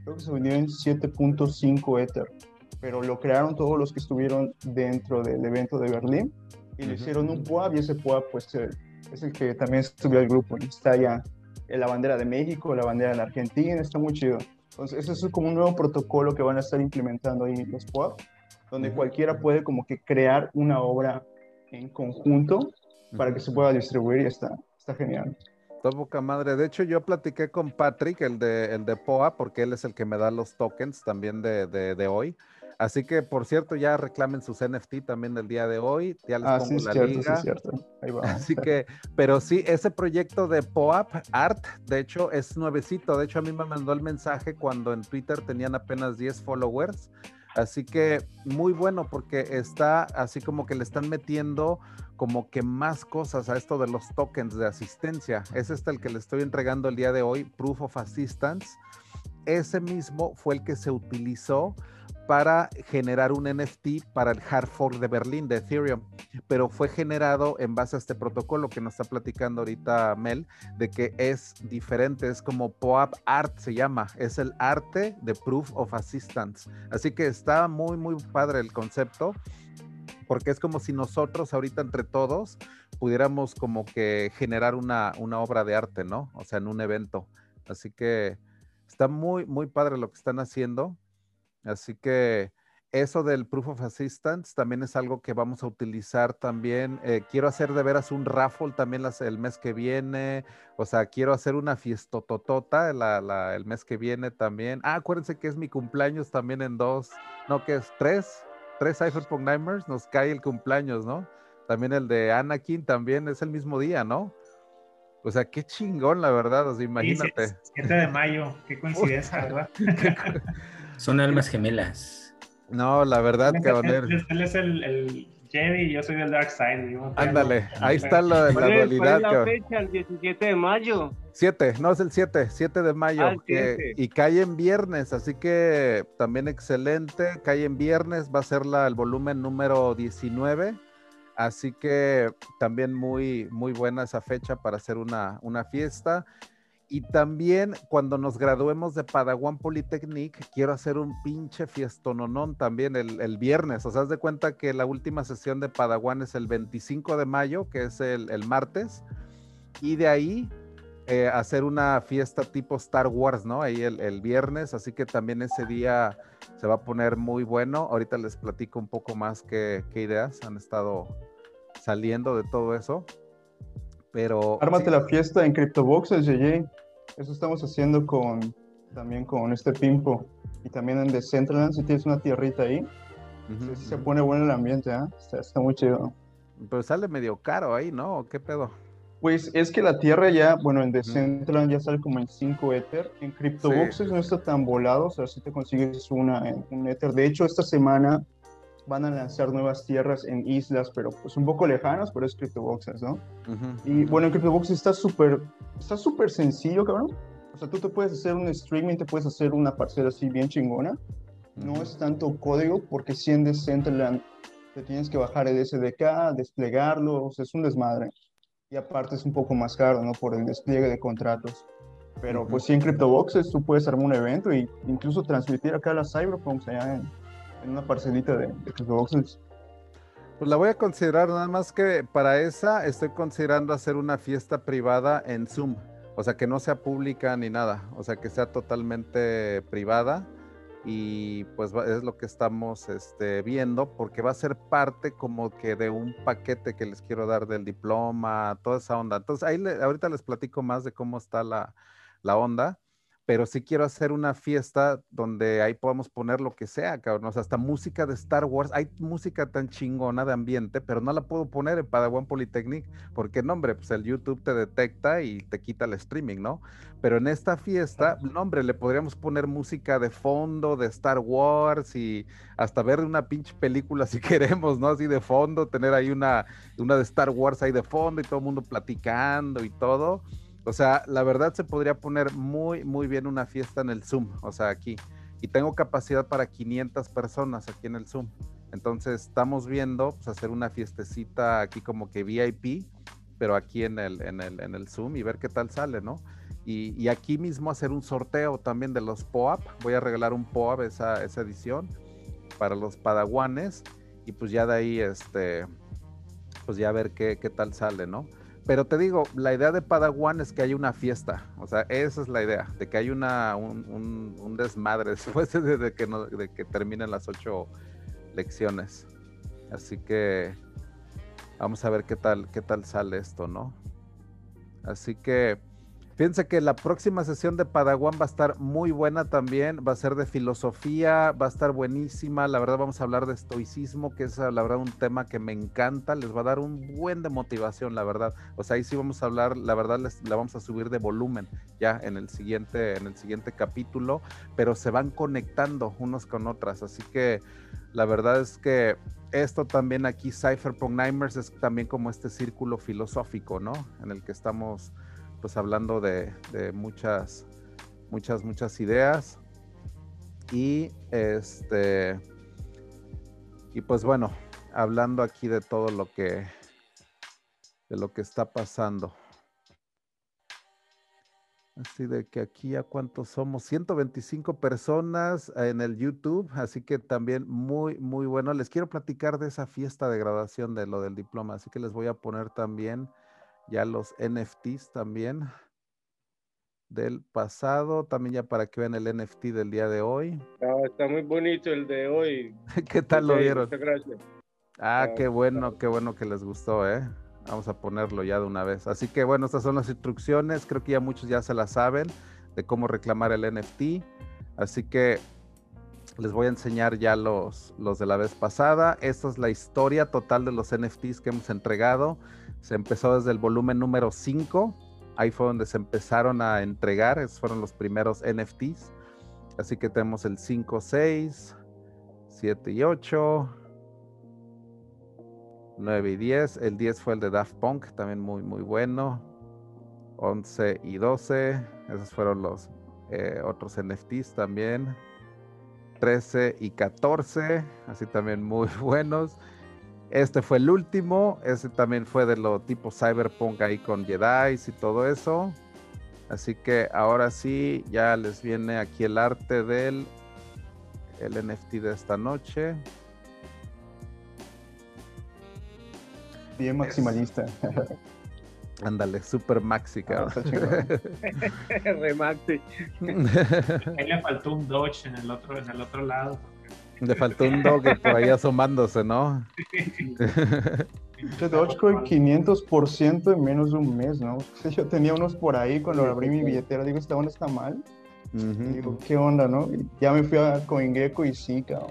E: creo que se vendió en 7.5 Ether. pero lo crearon todos los que estuvieron dentro del evento de Berlín y le hicieron un POAP y ese POAP pues es el que también subió al grupo. Está ya la bandera de México, la bandera de la Argentina, está muy chido. Entonces, eso es como un nuevo protocolo que van a estar implementando ahí los POAP, donde cualquiera puede como que crear una obra en conjunto para que se pueda distribuir y está, está genial.
A: Todo boca madre. De hecho, yo platiqué con Patrick, el de, el de POA, porque él es el que me da los tokens también de, de, de hoy. Así que, por cierto, ya reclamen sus NFT también del día de hoy. Ya les
E: ah,
A: pongo
E: sí,
A: la
E: cierto,
A: liga.
E: Sí, cierto. Ahí va.
A: Así que, pero sí, ese proyecto de POAP Art, de hecho, es nuevecito. De hecho, a mí me mandó el mensaje cuando en Twitter tenían apenas 10 followers. Así que muy bueno porque está así como que le están metiendo como que más cosas a esto de los tokens de asistencia. Es este el que le estoy entregando el día de hoy, Proof of Assistance. Ese mismo fue el que se utilizó para generar un NFT para el hard fork de Berlín de Ethereum, pero fue generado en base a este protocolo que nos está platicando ahorita Mel, de que es diferente, es como POAP Art se llama, es el arte de Proof of Assistance. Así que está muy, muy padre el concepto, porque es como si nosotros ahorita entre todos pudiéramos como que generar una, una obra de arte, ¿no? O sea, en un evento. Así que está muy, muy padre lo que están haciendo. Así que eso del Proof of Assistance también es algo que vamos a utilizar también. Eh, quiero hacer de veras un raffle también las, el mes que viene. O sea, quiero hacer una fiestototota la, la, el mes que viene también. Ah, acuérdense que es mi cumpleaños también en dos, no, que es tres, tres Cypherpunk Nightmares, nos cae el cumpleaños, ¿no? También el de Anakin también es el mismo día, ¿no? O sea, qué chingón, la verdad, o sea, imagínate.
B: Sí, 7 de mayo, qué coincidencia, ¿verdad?
C: Son almas gemelas.
A: No, la verdad,
B: él,
A: caballero.
B: Él, él, es el, el, Jedi y yo soy del Dark Side.
A: Ándale, ahí está la, la
F: ¿Cuál
A: dualidad.
F: ¿Cuál es la fecha? El 17 de mayo.
A: 7, no es el 7, 7 de mayo.
F: Ah,
A: que-
F: 7.
A: y cae en viernes, así que también excelente. Cae en viernes, va a ser la, el volumen número 19. Así que también muy, muy buena esa fecha para hacer una, una fiesta. Y también cuando nos graduemos de Padawan Polytechnic, quiero hacer un pinche fiestononón también el, el viernes. O sea, haz de cuenta que la última sesión de Padawan es el 25 de mayo, que es el, el martes. Y de ahí eh, hacer una fiesta tipo Star Wars, ¿no? Ahí el, el, viernes, así que también ese día se va a poner muy bueno. Ahorita les platico un poco más qué, qué ideas han estado saliendo de todo eso. Pero...
E: Ármate la fiesta en CryptoBoxes, JJ. Eso estamos haciendo con también con este Pimpo. Y también en Decentraland, si tienes una tierrita ahí,
A: Ujú,
E: sí se pone bueno el ambiente, ¿ah? Está, está muy chido.
A: Pero sale medio caro ahí, ¿no? ¿O ¿Qué pedo?
E: Pues es que la tierra ya, bueno, en Decentraland ya sale como en 5 Ether. En CryptoBoxes no está tan volado, o sea, si te consigues una un Ether. De hecho, esta semana van a lanzar nuevas tierras en islas, pero pues un poco lejanas, pero es CryptoBoxes, ¿no?
A: Ujú,
E: Y
A: ujú.
E: bueno, en CryptoBoxes está súper, está súper sencillo, cabrón. O sea, tú te puedes hacer un streaming, te puedes hacer una parcela así bien chingona. No
A: Ujú.
E: es tanto código, porque si en Decentraland te tienes que bajar el SDK, desplegarlo, o sea, es un desmadre. Y aparte es un poco más caro, ¿no? Por el despliegue de contratos. Pero
A: Ujú.
E: pues sí, en CryptoBoxes tú puedes armar un evento e incluso transmitir acá las Cyberpunks allá en, en una parcelita de, de CryptoBoxes.
A: Pues la voy a considerar, nada más que para esa estoy considerando hacer una fiesta privada en Zoom. O sea, que no sea pública ni nada. O sea, que sea totalmente privada. Y pues es lo que estamos este, viendo, porque va a ser parte como que de un paquete que les quiero dar del diploma, toda esa onda. Entonces, ahí ahorita les platico más de cómo está la, la onda pero sí quiero hacer una fiesta donde ahí podamos poner lo que sea, cabrón. O sea, hasta música de Star Wars. Hay música tan chingona de ambiente, pero no la puedo poner en Padawan Polytechnic porque, no, hombre, pues el YouTube te detecta y te quita el streaming, ¿no? Pero en esta fiesta, no, hombre, le podríamos poner música de fondo de Star Wars y hasta ver una pinche película si queremos, ¿no? Así de fondo, tener ahí una, una de Star Wars ahí de fondo y todo el mundo platicando y todo. O sea, la verdad se podría poner muy, muy bien una fiesta en el Zoom, o sea, aquí. Y tengo capacidad para 500 personas aquí en el Zoom. Entonces estamos viendo pues, hacer una fiestecita aquí como que VIP, pero aquí en el, en el, en el Zoom y ver qué tal sale, ¿no? Y, y aquí mismo hacer un sorteo también de los POAP. Voy a regalar un POAP esa, esa edición. para los padawanes y pues ya de ahí, este, pues ya ver qué, qué tal sale, ¿no? Pero te digo, la idea de Padawan es que hay una fiesta. O sea, esa es la idea, de que hay una, un, un, desmadre después de, que de que terminen las ocho lecciones. Así que vamos a ver qué tal, qué tal sale esto, ¿no? Así que Fíjense que la próxima sesión de Padawan va a estar muy buena también, va a ser de filosofía, va a estar buenísima, la verdad vamos a hablar de estoicismo, que es la verdad un tema que me encanta, les va a dar un buen de motivación, la verdad. O sea, ahí sí vamos a hablar, la verdad les, la vamos a subir de volumen ya en el siguiente en el siguiente capítulo, pero se van conectando unos con otras, así que la verdad es que esto también aquí Cypherpunk Nightmares es también como este círculo filosófico, ¿no? En el que estamos pues hablando de, muchas, muchas, muchas ideas. Y este, y pues bueno, hablando aquí de todo lo que, de lo que está pasando. Así de que aquí a cuántos somos, 125 personas en el YouTube, así que también muy, muy bueno. Les quiero platicar de esa fiesta de graduación de lo del diploma, así que les voy a poner también ya los NFTs también del pasado, también ya para que vean el NFT del día de hoy.
F: está muy bonito el de hoy.
A: ¿Qué tal lo vieron?
F: Muchas gracias.
A: Ah, qué bueno, qué bueno que les gustó, ¿eh? Vamos a ponerlo ya de una vez. Así que bueno, estas son las instrucciones, creo que ya muchos ya se las saben de cómo reclamar el NFT. Así que les voy a enseñar ya los, los de la vez pasada. Esta es la historia total de los NFTs que hemos entregado. Se empezó desde el volumen número 5. Ahí fue donde se empezaron a entregar. Esos fueron los primeros NFTs. Así que tenemos el 5, 6, 7 y 8, 9 y 10. El 10 fue el de Daft Punk, también muy, muy bueno. 11 y 12. Esos fueron los eh, otros NFTs también. 13 y 14, así también muy buenos. Este fue el último, ese también fue de lo tipo cyberpunk ahí con Jedi y todo eso. Así que ahora sí, ya les viene aquí el arte del el NFT de esta noche.
E: Bien maximalista.
A: Ándale, super maxi,
F: ah, Re maxi.
B: Ahí le faltó un Dodge en el otro, en el otro lado.
A: Le faltó un Dodge por ahí asomándose, ¿no?
E: Este Dogecoin 500% en menos de un mes, ¿no? Yo tenía unos por ahí cuando abrí mi billetera, digo, ¿esta onda está mal? Digo, ¿qué onda, no? ya me fui a CoinGecko y sí, cabrón.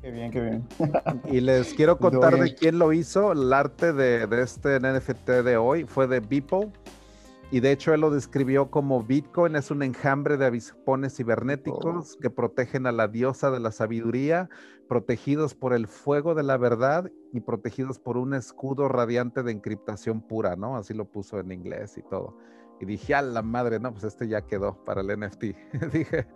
E: Qué bien, qué bien.
A: Y les quiero contar de quién lo hizo. El arte de, este NFT de hoy fue de Beeple. Y de hecho él lo describió como Bitcoin es un enjambre de avispones cibernéticos oh. que protegen a la diosa de la sabiduría, protegidos por el fuego de la verdad y protegidos por un escudo radiante de encriptación pura, ¿no? Así lo puso en inglés y todo. Y dije, a la madre, no, pues este ya quedó para el NFT. dije,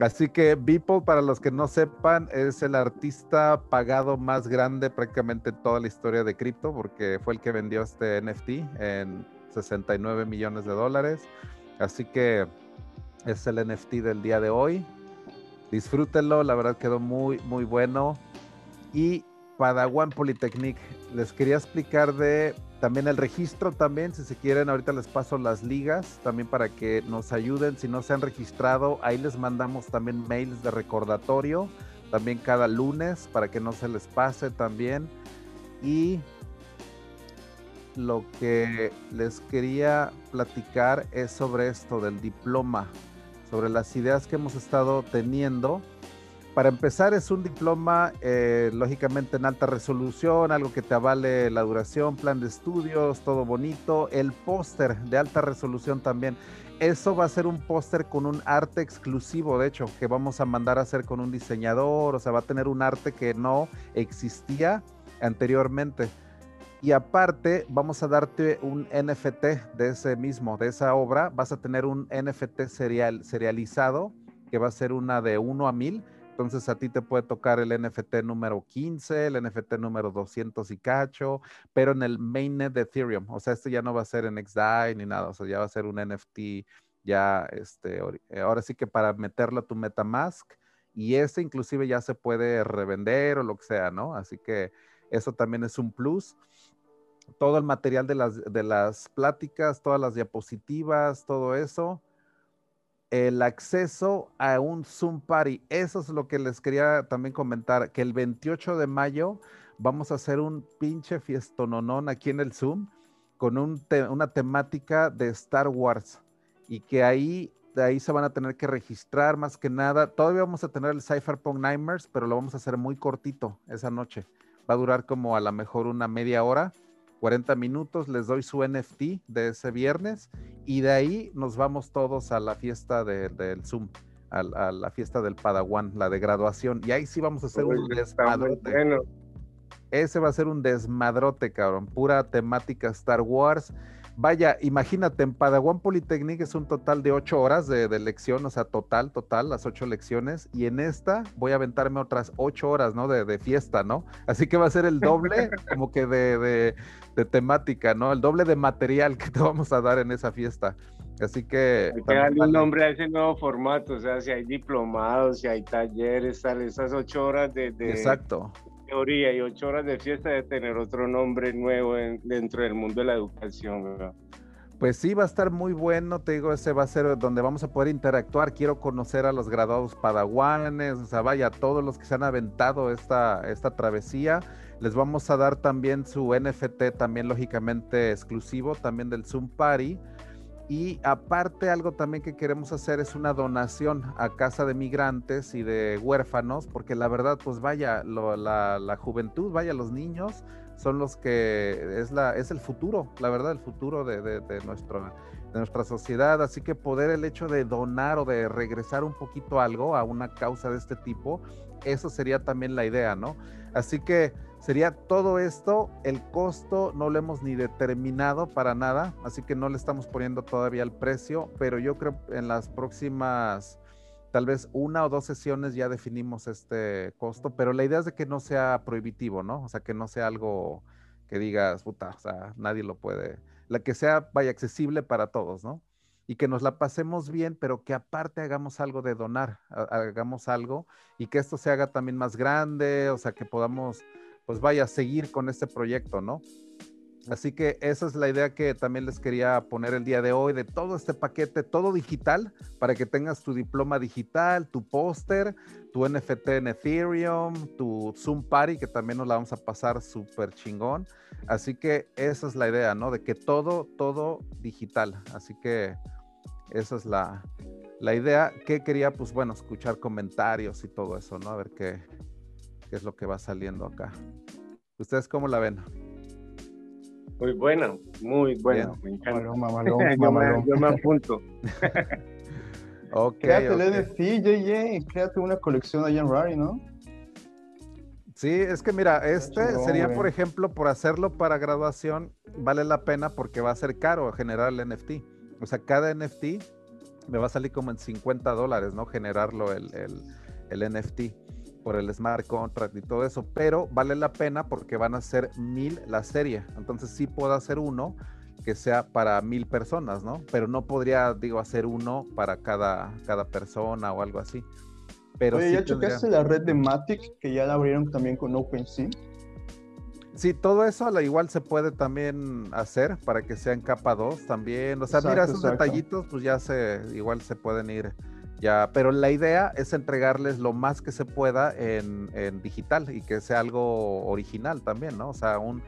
A: así que Beeple, para los que no sepan, es el artista pagado más grande prácticamente en toda la historia de cripto, porque fue el que vendió este NFT en 69 millones de dólares. Así que es el NFT del día de hoy. Disfrútenlo, la verdad quedó muy, muy bueno. Y Padawan Polytechnic, les quería explicar de también el registro también, si se quieren, ahorita les paso las ligas también para que nos ayuden. Si no se han registrado, ahí les mandamos también mails de recordatorio, también cada lunes para que no se les pase también. Y lo que les quería platicar es sobre esto del diploma, sobre las ideas que hemos estado teniendo para empezar es un diploma eh, lógicamente en alta resolución, algo que te avale la duración, plan de estudios, todo bonito. El póster de alta resolución también. Eso va a ser un póster con un arte exclusivo, de hecho, que vamos a mandar a hacer con un diseñador, o sea, va a tener un arte que no existía anteriormente. Y aparte, vamos a darte un NFT de ese mismo, de esa obra. Vas a tener un NFT serial, serializado, que va a ser una de 1 a 1000 entonces a ti te puede tocar el NFT número 15, el NFT número 200 y cacho, pero en el mainnet de Ethereum. O sea, este ya no va a ser en XDAI ni nada, o sea, ya va a ser un NFT ya, este, eh, ahora sí que para meterlo a tu MetaMask y ese inclusive ya se puede revender o lo que sea, ¿no? Así que eso también es un plus. Todo el material de las, de las pláticas, todas las diapositivas, todo eso. El acceso a un Zoom Party. Eso es lo que les quería también comentar, que el 28 de mayo vamos a hacer un pinche fiestononón aquí en el Zoom con una temática de Star Wars y que ahí de ahí se van a tener que registrar más que nada. Todavía vamos a tener el Cypherpunk Nightmares, pero lo vamos a hacer muy cortito esa noche. Va a durar como a lo mejor una media hora, 40 minutos. Les doy su NFT de ese viernes y de ahí nos vamos todos a la fiesta del Zoom, a, la fiesta del Padawan, la de graduación. Y ahí sí vamos a hacer un desmadrote. Ese va a ser un desmadrote, cabrón. Pura temática Star Wars Vaya, imagínate, en Padawan Polytechnic es un total de ocho horas de, lección, o sea, total, total, las ocho lecciones. Y en esta voy a aventarme otras ocho horas, ¿no? De, fiesta, ¿no? Así que va a ser el doble, como que de, temática, ¿no? El doble de material que te vamos a dar en esa fiesta. Así que.
F: Hay que darle un nombre a ese nuevo formato, o sea, si hay diplomados, si hay talleres, tal, esas ocho horas de.
A: Exacto
F: teoría y ocho horas de fiesta de tener otro nombre nuevo dentro del mundo de la educación.
A: Pues sí, va a estar muy bueno, te digo, ese va a ser donde vamos a poder interactuar. Quiero conocer a los graduados padawanes, o sea, vaya, todos los que se han aventado esta, esta travesía. Les vamos a dar también su NFT, también lógicamente exclusivo, también del Zoom Party y aparte algo también que queremos hacer es una donación a casa de migrantes y de huérfanos, porque la verdad, pues vaya, la, juventud, vaya, los niños son los que es, la, es el futuro, la verdad, el futuro de, de, de nuestra sociedad. Así que poder el hecho de donar o de regresar un poquito algo a una causa de este tipo, eso sería también la idea, ¿no? Así que Sería todo esto, el costo no lo hemos ni determinado para nada, así que no le estamos poniendo todavía el precio, pero yo creo en las próximas, tal vez una o dos sesiones ya definimos este costo, pero la idea es de que no sea prohibitivo, ¿no? O sea, que no sea algo que digas, puta, o sea, nadie lo puede, la que sea, vaya, accesible para todos, ¿no? y que nos la pasemos bien, pero que aparte hagamos algo de donar, hagamos algo y que esto se haga también más grande, o sea, que podamos pues vaya a seguir con este proyecto, ¿no? Así que esa es la idea que también les quería poner el día de hoy, de todo este paquete, todo digital, para que tengas tu diploma digital, tu póster, tu NFT en Ethereum, tu Zoom Party, que también nos la vamos a pasar súper chingón. Así que esa es la idea, ¿no? De que todo, todo digital. Así que esa es la, la idea que quería, pues bueno, escuchar comentarios y todo eso, ¿no? A ver qué, qué es lo que va saliendo acá. ¿Ustedes cómo la ven?
F: Muy buena, muy buena. Me encanta. yo, me, apunto.
E: ok. Créate el NFT, JJ, créate una colección allá en Rari, ¿no?
A: Sí, es que mira, este sería, por ejemplo, por hacerlo para graduación, vale la pena porque va a ser caro generar el NFT. O sea, cada NFT me va a salir como en 50 dólares, ¿no? Generarlo el, el, el NFT por el smart contract y todo eso, pero vale la pena porque van a ser mil la serie. Entonces sí puedo hacer uno que sea para mil personas, ¿no? Pero no podría, digo, hacer uno para cada, cada persona o algo así. Pero
E: Oye, ¿ya chocaste la red de Matic que ya la abrieron también con OpenSea?
A: Sí, todo eso igual se puede también hacer para que sea en capa 2 también. O sea, mira, esos detallitos, pues ya se, igual se pueden ir ya, pero la idea es entregarles lo más que se pueda en, digital y que sea algo original también, ¿no? O sea, un,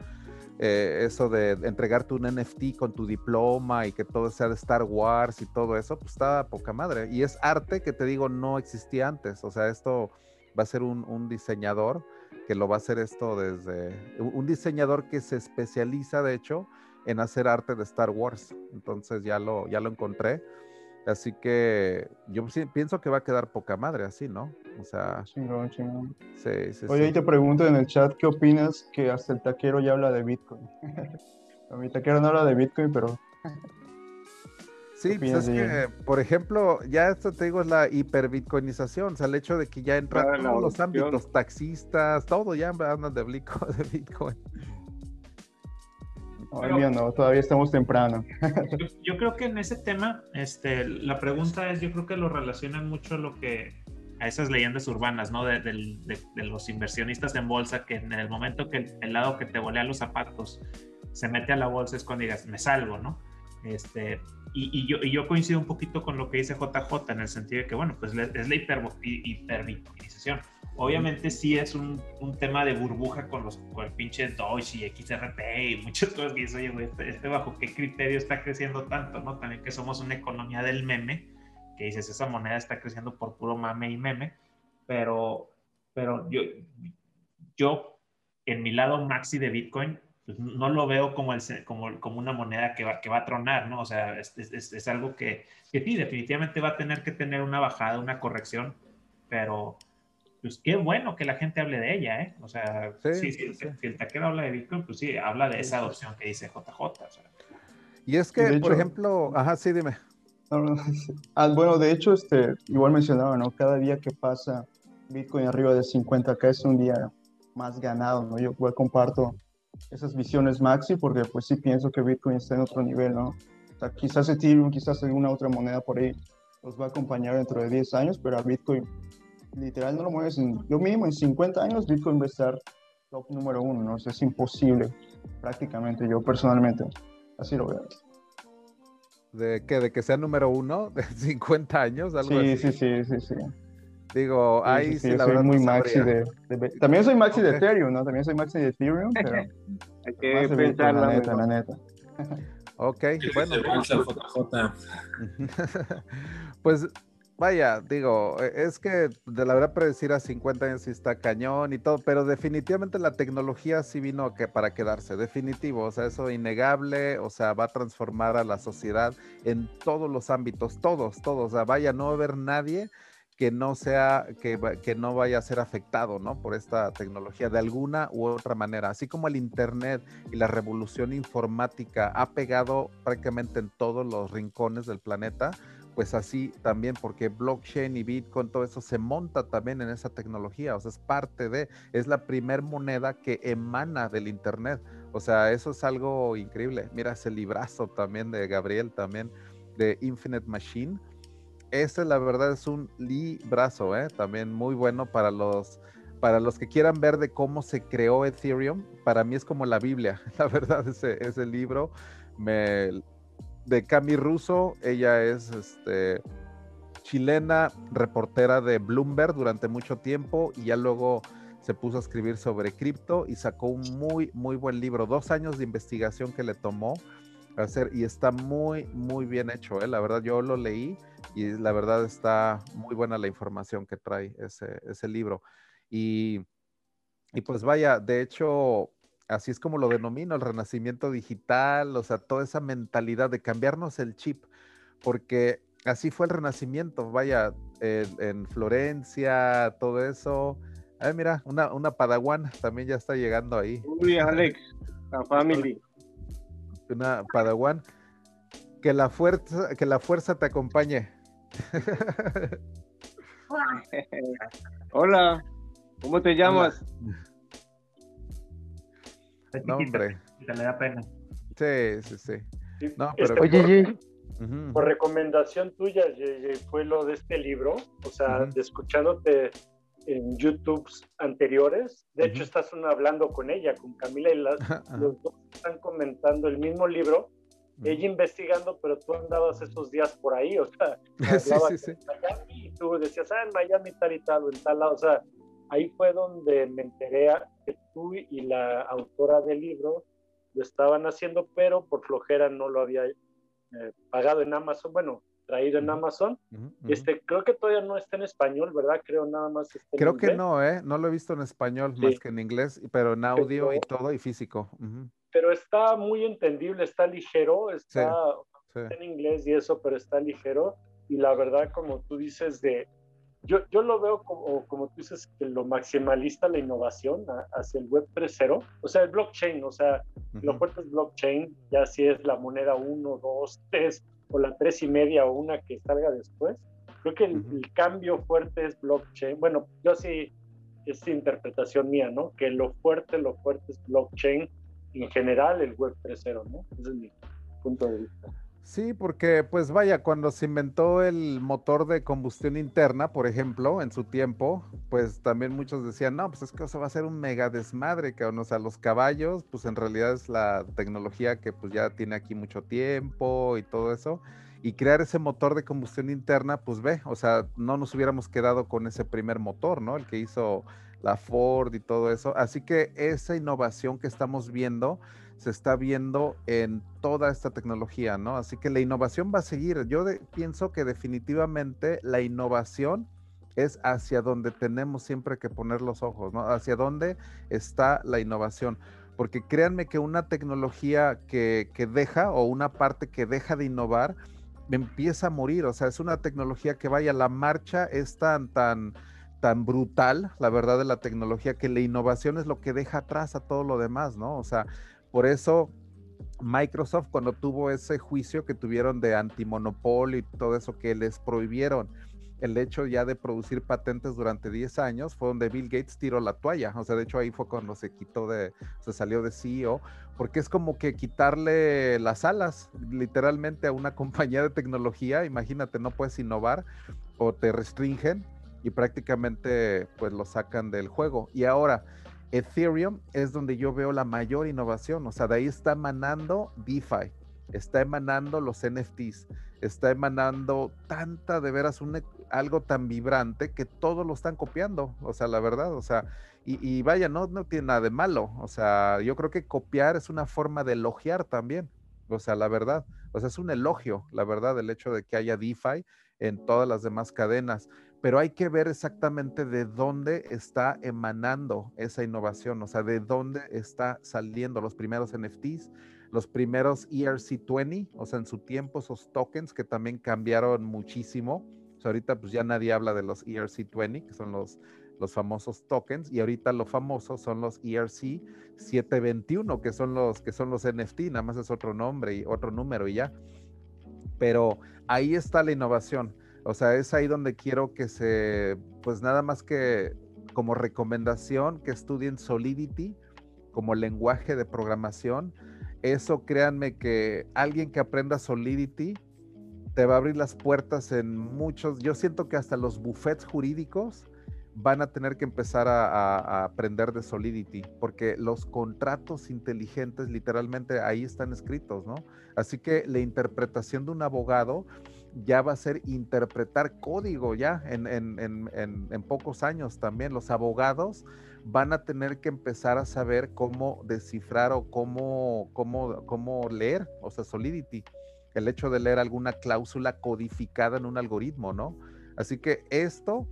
A: eh, eso de entregarte un NFT con tu diploma y que todo sea de Star Wars y todo eso, pues está poca madre. Y es arte que te digo no existía antes. O sea, esto va a ser un, un diseñador que lo va a hacer esto desde. Un diseñador que se especializa, de hecho, en hacer arte de Star Wars. Entonces ya lo, ya lo encontré Así que yo pienso que va a quedar poca madre así, ¿no? O sea.
E: Chingón, chingón. Sí, sí, Oye, ahí te pregunto en el chat, ¿qué opinas que hasta el taquero ya habla de Bitcoin? A mi taquero no habla de Bitcoin, pero.
A: Sí, pues es que, por ejemplo, ya esto te digo es la hiperbitcoinización, o sea, el hecho de que ya entran todos los ámbitos, taxistas, todo ya andan de Bitcoin.
E: No, todavía estamos temprano.
B: yo, creo que en ese tema, este, la pregunta es, yo creo que lo relacionan mucho lo que a esas leyendas urbanas, ¿no? De, los inversionistas en bolsa que en el momento que el, lado que te volea los zapatos se mete a la bolsa es cuando digas, me salgo, ¿no? Este, y, yo, yo, coincido un poquito con lo que dice JJ en el sentido de que, bueno, pues es la hiper. Obviamente sí es un, un, tema de burbuja con, los, con el pinche Doge y XRP y muchas cosas que dices, oye, güey, este, este, bajo qué criterio está creciendo tanto, ¿no? También que somos una economía del meme, que dices, esa moneda está creciendo por puro mame y meme, pero, pero yo, yo en mi lado maxi de Bitcoin, pues no lo veo como, el, como, como una moneda que va, que va a tronar, ¿no? O sea, es, es, es algo que, que sí, definitivamente va a tener que tener una bajada, una corrección, pero pues qué bueno que la gente hable de ella, ¿eh? O sea, sí, si el taquero habla de Bitcoin, pues sí, habla de esa adopción que dice JJ.
A: Y es que, por ejemplo, ajá, sí, dime.
E: Ah, bueno, de hecho, este, igual mencionaba, ¿no? Cada día que pasa Bitcoin arriba de 50k es un día más ganado, ¿no? Yo igual comparto esas visiones maxi porque pues sí pienso que Bitcoin está en otro nivel, ¿no? O sea, quizás Ethereum, quizás alguna otra moneda por ahí nos va a acompañar dentro de 10 años, pero a Bitcoin literal no lo mueves en, lo mínimo en 50 años, Bitcoin va a estar top número uno, ¿no? es imposible, prácticamente, yo personalmente, así lo veo.
A: ¿De que ¿De que sea número uno? ¿De 50 años? Algo
E: sí, sí, sí, sí, sí.
A: Digo, ahí sí,
E: la soy muy maxi de, También soy maxi de Ethereum, ¿no? También soy maxi de Ethereum, pero...
F: Hay que pensar
E: la neta, la neta.
A: Ok, bueno. pues vaya, digo, e, es que de la verdad predecir a 50 años sí está cañón y todo, pero definitivamente la tecnología sí vino que para quedarse, definitivo, o sea, eso innegable, o sea, va a transformar a la sociedad en todos los ámbitos, todos, todos, o sea, vaya, no va a haber nadie que no sea, que, que no vaya a ser afectado, ¿no? Por esta tecnología de alguna u otra manera. Así como el Internet y la revolución informática ha pegado prácticamente en todos los rincones del planeta, pues así también, porque blockchain y Bitcoin, todo eso se monta también en esa tecnología, o sea, es parte de, es la primer moneda que emana del Internet, o sea, eso es algo increíble. Mira ese librazo también de Gabriel, también de Infinite Machine. Ese, la verdad, es un librazo, ¿eh? también muy bueno para los, para los que quieran ver de cómo se creó Ethereum. Para mí es como la Biblia, la verdad, ese, ese libro me, de Cami Russo. Ella es este, chilena, reportera de Bloomberg durante mucho tiempo y ya luego se puso a escribir sobre cripto y sacó un muy, muy buen libro. Dos años de investigación que le tomó hacer y está muy, muy bien hecho. ¿eh? La verdad, yo lo leí y la verdad está muy buena la información que trae ese, ese libro. Y, y pues vaya, de hecho, así es como lo denomino, el renacimiento digital, o sea, toda esa mentalidad de cambiarnos el chip, porque así fue el renacimiento, vaya, en, Florencia, todo eso. Ay, mira, una, una Padawan también ya está llegando ahí.
F: Uy, Alex, la family.
A: Una Padawan. Que la fuerza, que la fuerza te acompañe.
F: Hola, ¿cómo te llamas?
B: no, hombre. le da pena.
A: Sí, sí, sí.
D: No, pero... Este, Oye, por, recomendación tuya, fue lo de este libro, o sea, de escuchándote en YouTube anteriores. De hecho, estás hablando con ella, con Camila, y las, los dos están comentando el mismo libro. Ella investigando, pero tú andabas esos días por ahí, o sea, sí, sí, en Miami y tú decías, ah, en Miami tal y tal, o en tal lado, o sea, ahí fue donde me enteré que tú y la autora del libro lo estaban haciendo, pero por flojera no lo había eh, pagado en Amazon, bueno, traído en Amazon. Este, creo que todavía no está en español, ¿verdad? Creo nada más.
A: Está creo que no, ¿eh? No lo he visto en español más que en inglés, pero en audio y todo y físico.
D: Pero está muy entendible, está ligero, está, en inglés y eso, pero está ligero. Y la verdad, como tú dices, de yo, yo lo veo como, como tú dices, que lo maximalista la innovación hacia el web 3.0, o sea, el blockchain, o sea, lo fuerte es blockchain, ya si es la moneda 1, 2, 3 o la 3 y media o una que salga después. Creo que el, cambio fuerte es blockchain. Bueno, yo sí, es interpretación mía, ¿no? Que lo fuerte, lo fuerte es blockchain en general, el web 3.0, ¿no? Ese es mi punto de vista.
A: Sí, porque pues vaya, cuando se inventó el motor de combustión interna, por ejemplo, en su tiempo, pues también muchos decían, no, pues es que eso va a ser un mega desmadre, que o sea, los caballos, pues en realidad es la tecnología que pues ya tiene aquí mucho tiempo y todo eso. Y crear ese motor de combustión interna, pues ve, o sea, no nos hubiéramos quedado con ese primer motor, ¿no? El que hizo la Ford y todo eso. Así que esa innovación que estamos viendo se está viendo en toda esta tecnología, ¿no? Así que la innovación va a seguir. Yo pienso que definitivamente la innovación es hacia donde tenemos siempre que poner los ojos, ¿no? Hacia dónde está la innovación. Porque créanme que una tecnología que, que deja o una parte que deja de innovar empieza a morir. O sea, es una tecnología que vaya, la marcha es tan, tan, tan brutal, la verdad, de la tecnología, que la innovación es lo que deja atrás a todo lo demás, ¿no? O sea, por eso Microsoft cuando tuvo ese juicio que tuvieron de antimonopolio y todo eso que les prohibieron el hecho ya de producir patentes durante 10 años fue donde Bill Gates tiró la toalla. O sea, de hecho ahí fue cuando se quitó de, se salió de CEO, porque es como que quitarle las alas literalmente a una compañía de tecnología. Imagínate, no puedes innovar o te restringen y prácticamente pues lo sacan del juego. Y ahora, Ethereum es donde yo veo la mayor innovación, o sea, de ahí está emanando DeFi, está emanando los NFTs, está emanando tanta, de veras, un, algo tan vibrante que todos lo están copiando, o sea, la verdad, o sea, y, vaya, no, no tiene nada de malo, o sea, yo creo que copiar es una forma de elogiar también, o sea, la verdad, o sea, es un elogio, la verdad, el hecho de que haya DeFi en todas las demás cadenas pero hay que ver exactamente de dónde está emanando esa innovación, o sea, de dónde está saliendo los primeros NFTs, los primeros ERC20, o sea, en su tiempo esos tokens que también cambiaron muchísimo. O sea, ahorita pues ya nadie habla de los ERC20, que son los, los famosos tokens, y ahorita lo famoso son los ERC721, que son los, que son los NFT, nada más es otro nombre y otro número y ya. Pero ahí está la innovación o sea, es ahí donde quiero que se, pues nada más que como recomendación, que estudien Solidity como lenguaje de programación. Eso créanme que alguien que aprenda Solidity te va a abrir las puertas en muchos, yo siento que hasta los buffets jurídicos van a tener que empezar a, aprender de Solidity, porque los contratos inteligentes literalmente ahí están escritos, ¿no? Así que la interpretación de un abogado ya va a ser interpretar código ya en, pocos años también. Los abogados van a tener que empezar a saber cómo descifrar o cómo, cómo, cómo leer, o sea, Solidity, el hecho de leer alguna cláusula codificada en un algoritmo, ¿no? Así que esto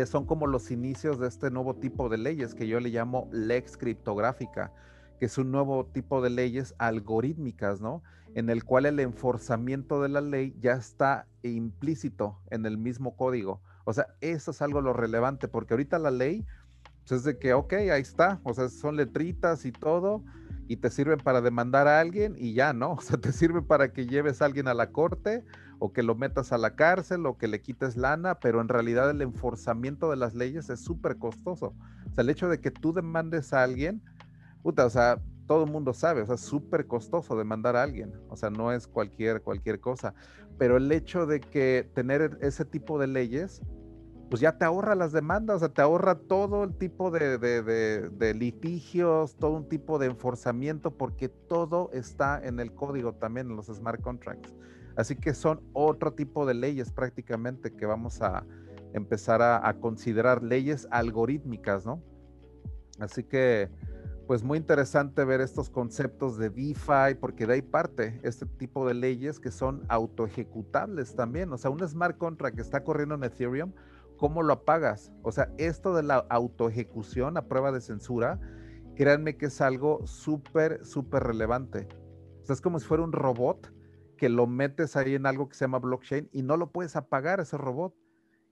A: eh, son como los inicios de este nuevo tipo de leyes que yo le llamo lex criptográfica, que es un nuevo tipo de leyes algorítmicas, ¿no? en el cual el enforzamiento de la ley ya está implícito en el mismo código. O sea, eso es algo lo relevante, porque ahorita la ley pues, es de que, ok, ahí está, o sea, son letritas y todo, y te sirven para demandar a alguien y ya, ¿no? O sea, te sirve para que lleves a alguien a la corte o que lo metas a la cárcel o que le quites lana, pero en realidad el enforzamiento de las leyes es súper costoso. O sea, el hecho de que tú demandes a alguien, puta, o sea, todo el mundo sabe, o sea, es súper costoso demandar a alguien, o sea, no es cualquier, cualquier cosa, pero el hecho de que tener ese tipo de leyes, pues ya te ahorra las demandas, o sea, te ahorra todo el tipo de, de, litigios, todo un tipo de enforzamiento, porque todo está en el código también, en los smart contracts. Así que son otro tipo de leyes prácticamente que vamos a empezar a, considerar leyes algorítmicas, ¿no? Así que, pues muy interesante ver estos conceptos de DeFi, porque de ahí parte este tipo de leyes que son autoejecutables también. O sea, un smart contract que está corriendo en Ethereum, ¿cómo lo apagas? O sea, esto de la autoejecución a prueba de censura, créanme que es algo súper, súper relevante. O sea, es como si fuera un robot que lo metes ahí en algo que se llama blockchain y no lo puedes apagar ese robot.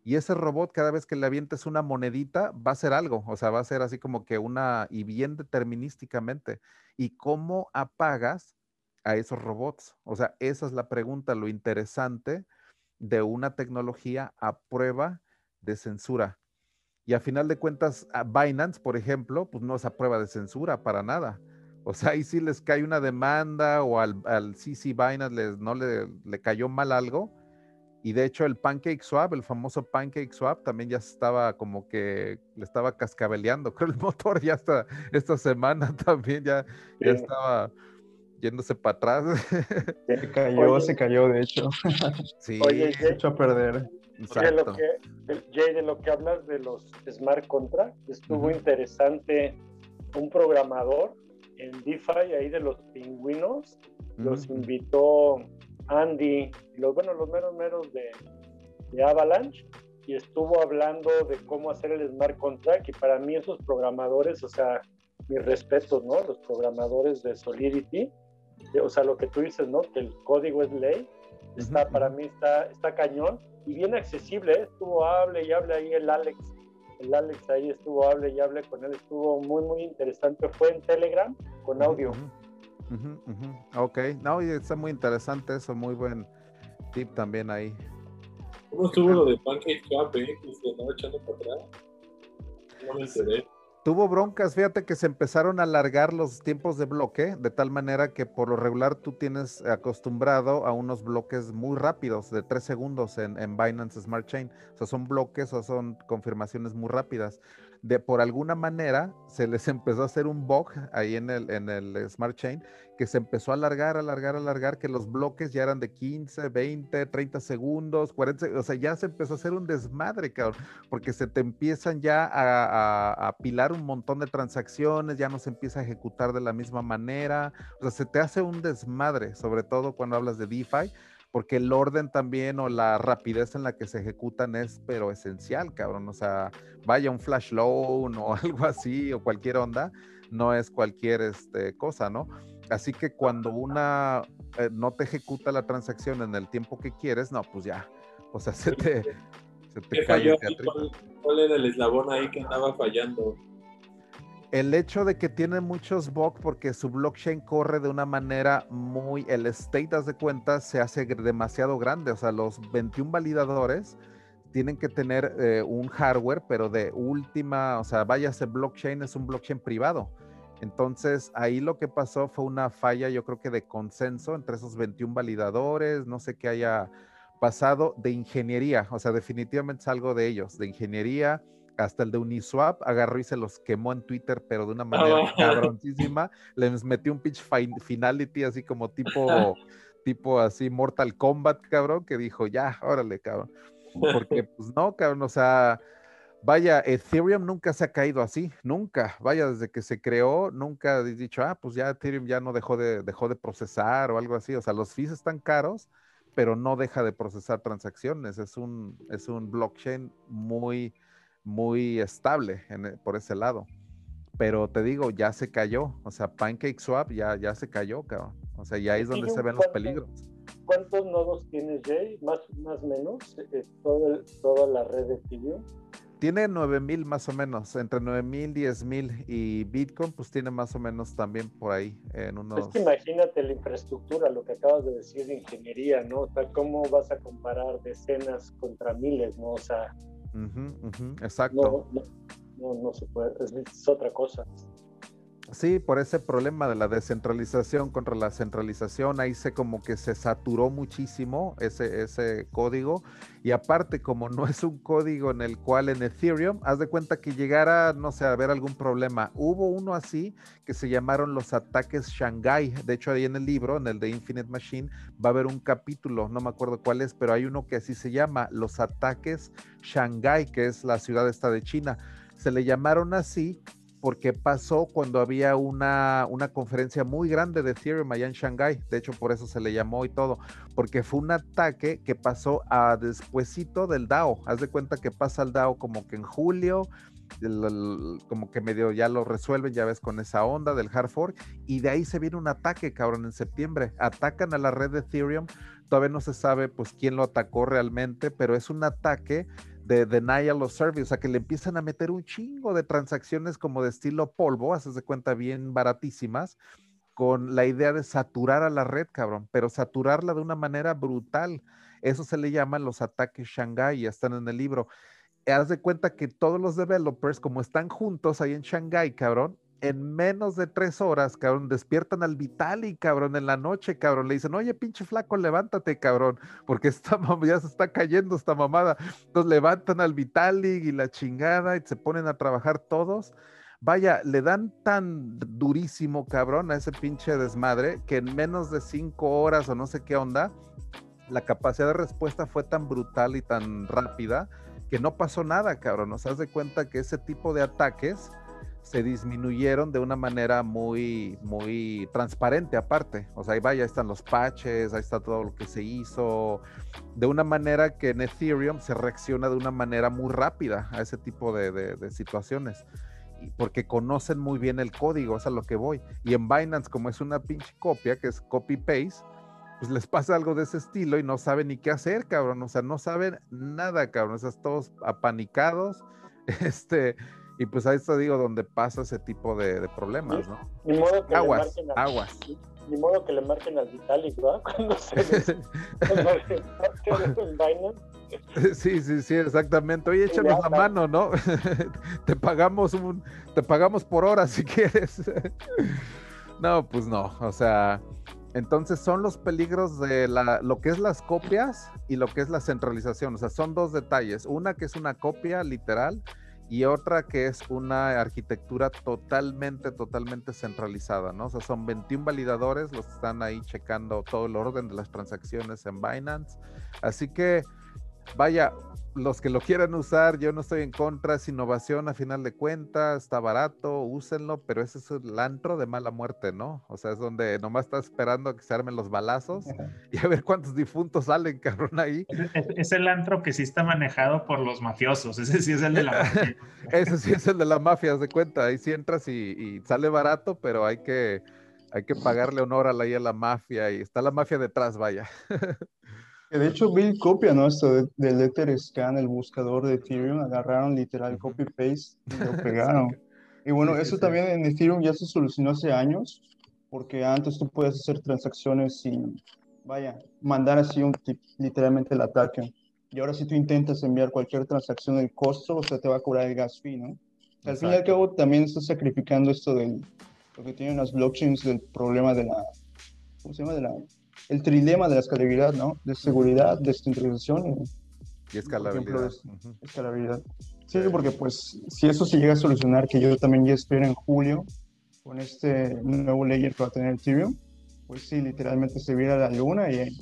A: Y ese robot, cada vez que le avientes una monedita, va a ser algo, o sea, va a ser así como que una, y bien determinísticamente. ¿Y cómo apagas a esos robots? O sea, esa es la pregunta, lo interesante de una tecnología a prueba de censura. Y a final de cuentas, Binance, por ejemplo, pues no es a prueba de censura para nada. O sea, ahí sí les cae una demanda o al, al CC Binance les, no le, le cayó mal algo. Y de hecho el Pancake Swap, el famoso Pancake Swap, también ya estaba como que le estaba cascabeleando. Creo el motor ya está, esta semana también ya, ya estaba yéndose para atrás.
E: Se cayó, se cayó, de hecho.
A: Sí,
D: Oye,
E: Se echó a perder.
D: De lo que, Jay, de lo que hablas de los smart contracts, estuvo
A: Ujú.
D: interesante un programador en DeFi ahí de los pingüinos, los
A: Ujú.
D: invitó Andy, los, bueno, los meros meros de, de Avalanche, y estuvo hablando de cómo hacer el smart contract, y para mí esos programadores, o sea, mis respetos, ¿no? Los programadores de Solidity, o sea, lo que tú dices, ¿no? Que el código es ley, está, para mí está, está cañón, y bien accesible, ¿eh? estuvo hable y hable ahí el Alex, el Alex ahí estuvo hable y hable con él, estuvo muy, muy interesante, fue en Telegram con audio.
A: Ujú. Ok, no, y está muy interesante eso, muy buen tip también ahí.
G: ¿Cómo estuvo lo de Pancake Swap, eh? Que se andaba echando para atrás. No me enteré.
A: Tuvo broncas, fíjate que se empezaron a alargar los tiempos de bloque, de tal manera que por lo regular tú tienes acostumbrado a unos bloques muy rápidos, de tres segundos en, en Binance Smart Chain. O sea, son bloques o son confirmaciones muy rápidas. De por alguna manera se les empezó a hacer un bug ahí en el, en el Smart Chain que se empezó a alargar, alargar, alargar, que los bloques ya eran de 15, 20, 30 segundos, 40, o sea, ya se empezó a hacer un desmadre, porque se te empiezan ya a, a- a apilar un montón de transacciones, ya no se empieza a ejecutar de la misma manera, o sea, se te hace un desmadre, sobre todo cuando hablas de DeFi, porque el orden también o la rapidez en la que se ejecutan es, pero esencial, cabrón, o sea, vaya un flash loan o algo así, o cualquier onda, no es cualquier este, cosa, ¿no? Así que cuando una eh, no te ejecuta la transacción en el tiempo que quieres, no, pues ya, o sea, se te, se te
G: ¿Qué
A: cae
G: cuál era el eslabón ahí que andaba fallando?
A: El hecho de que tiene muchos bugs porque su blockchain corre de una manera muy, el state, de cuenta, se hace demasiado grande. O sea, los 21 validadores tienen que tener eh, un hardware, pero de última, o sea, vaya, ese blockchain es un blockchain privado. Entonces, ahí lo que pasó fue una falla, yo creo que de consenso entre esos 21 validadores, no sé qué haya pasado de ingeniería, o sea, definitivamente es algo de ellos, de ingeniería, hasta el de Uniswap agarró y se los quemó en Twitter, pero de una manera
G: Ah.
A: cabroncísima, les metió un pitch fin- finality así como tipo, tipo así Mortal Kombat, cabrón, que dijo, ya, órale, cabrón, porque pues no, cabrón, o sea, Vaya, Ethereum nunca se ha caído así, nunca. Vaya, desde que se creó, nunca he dicho, ah, pues ya Ethereum ya no dejó de, dejó de procesar o algo así. O sea, los fees están caros, pero no deja de procesar transacciones. Es un, es un blockchain muy, muy estable en e- por ese lado. Pero te digo, ya se cayó. O sea, PancakeSwap ya, ya se cayó, cabrón. O sea, y ahí es donde se ven los peligros.
D: ¿Cuántos nodos tienes, Jay? Más más o menos, eh, todo el- toda la red de Ethereum.
A: Tiene 9000 más o menos, entre 9000, 10000 y Bitcoin, pues tiene más o menos también por ahí en unos.
D: Es que imagínate la infraestructura, lo que acabas de decir de ingeniería, ¿no? O sea, ¿cómo vas a comparar decenas contra miles, ¿no? O sea,
A: Ujú, ujú, exacto.
D: no, no, no, no se puede, es, es otra cosa.
A: Sí, por ese problema de la descentralización contra la centralización, ahí se como que se saturó muchísimo ese, ese código. Y aparte, como no es un código en el cual en Ethereum, haz de cuenta que llegara, no sé, a haber algún problema. Hubo uno así que se llamaron los ataques Shanghai. De hecho, ahí en el libro, en el de Infinite Machine, va a haber un capítulo, no me acuerdo cuál es, pero hay uno que así se llama, los ataques Shanghai, que es la ciudad esta de China. Se le llamaron así porque pasó cuando había una, una conferencia muy grande de Ethereum allá en Shanghai. De hecho, por eso se le llamó y todo, porque fue un ataque que pasó a despuesito del DAO. Haz de cuenta que pasa el DAO como que en julio, como que medio ya lo resuelven, ya ves, con esa onda del hard fork, y de ahí se viene un ataque, cabrón, en septiembre. Atacan a la red de Ethereum, todavía no se sabe pues quién lo atacó realmente, pero es un ataque de denial of service, o sea que le empiezan a meter un chingo de transacciones como de estilo polvo, haces de cuenta bien baratísimas, con la idea de saturar a la red, cabrón, pero saturarla de una manera brutal. Eso se le llaman los ataques Shanghai, ya están en el libro. Haz de cuenta que todos los developers, como están juntos ahí en Shanghai, cabrón, en menos de tres horas, cabrón, despiertan al Vitalik, cabrón, en la noche, cabrón. Le dicen, oye, pinche flaco, levántate, cabrón, porque esta ya se está cayendo esta mamada. Entonces levantan al Vitalik y la chingada y se ponen a trabajar todos. Vaya, le dan tan durísimo, cabrón, a ese pinche desmadre que en menos de cinco horas o no sé qué onda, la capacidad de respuesta fue tan brutal y tan rápida que no pasó nada, cabrón. Nos das de cuenta que ese tipo de ataques se disminuyeron de una manera muy, muy transparente aparte. O sea, ahí vaya, ahí están los patches, ahí está todo lo que se hizo, de una manera que en Ethereum se reacciona de una manera muy rápida a ese tipo de, situaciones. Porque conocen muy bien el código, es a lo que voy. Y en Binance, como es una pinche copia, que es copy-paste, pues les pasa algo de ese estilo y no saben ni qué hacer, cabrón. O sea, no saben nada, cabrón. Están todos apanicados. Este, y pues ahí te digo donde pasa ese tipo de, problemas, ¿no?
D: Ni modo que
A: aguas,
D: le
A: aguas.
D: Ni, modo que le marquen al Vitalik, ¿verdad? Cuando se
A: Sí, sí, sí, exactamente. Oye, échanos la mano, ¿no? te pagamos un, te pagamos por hora si quieres. no, pues no, o sea, entonces son los peligros de la, lo que es las copias y lo que es la centralización. O sea, son dos detalles. Una que es una copia literal y otra que es una arquitectura totalmente, totalmente centralizada, ¿no? O sea, son 21 validadores los que están ahí checando todo el orden de las transacciones en Binance. Así que, vaya, los que lo quieran usar, yo no estoy en contra, es innovación a final de cuentas, está barato, úsenlo, pero ese es el antro de mala muerte, ¿no? O sea, es donde nomás está esperando a que se armen los balazos y a ver cuántos difuntos salen, cabrón, ahí.
B: Es, el antro que sí está manejado por los mafiosos, ese sí es el de la mafia.
A: ese sí es el de la mafia, de cuenta, ahí sí entras y, sale barato, pero hay que, hay que pagarle honor a la, a la mafia y está la mafia detrás, vaya.
E: de hecho, Bill copia, ¿no? Esto del Ether Scan, el buscador de Ethereum, agarraron literal copy-paste y lo pegaron. y bueno, eso también en Ethereum ya se solucionó hace años, porque antes tú puedes hacer transacciones sin, vaya, mandar así un literalmente el ataque. Y ahora si tú intentas enviar cualquier transacción, el costo, o sea, te va a cobrar el gas fee, ¿no? Al fin y al cabo también estás sacrificando esto del, lo que tienen las blockchains del problema de la, ¿cómo se llama? De la el trilema de la escalabilidad, ¿no? De seguridad, descentralización
A: y, y escalabilidad.
E: escalabilidad. Sí, porque pues si eso se llega a solucionar, que yo también ya espero en julio, con este nuevo layer que va a tener Ethereum, pues sí, literalmente se viera la luna y,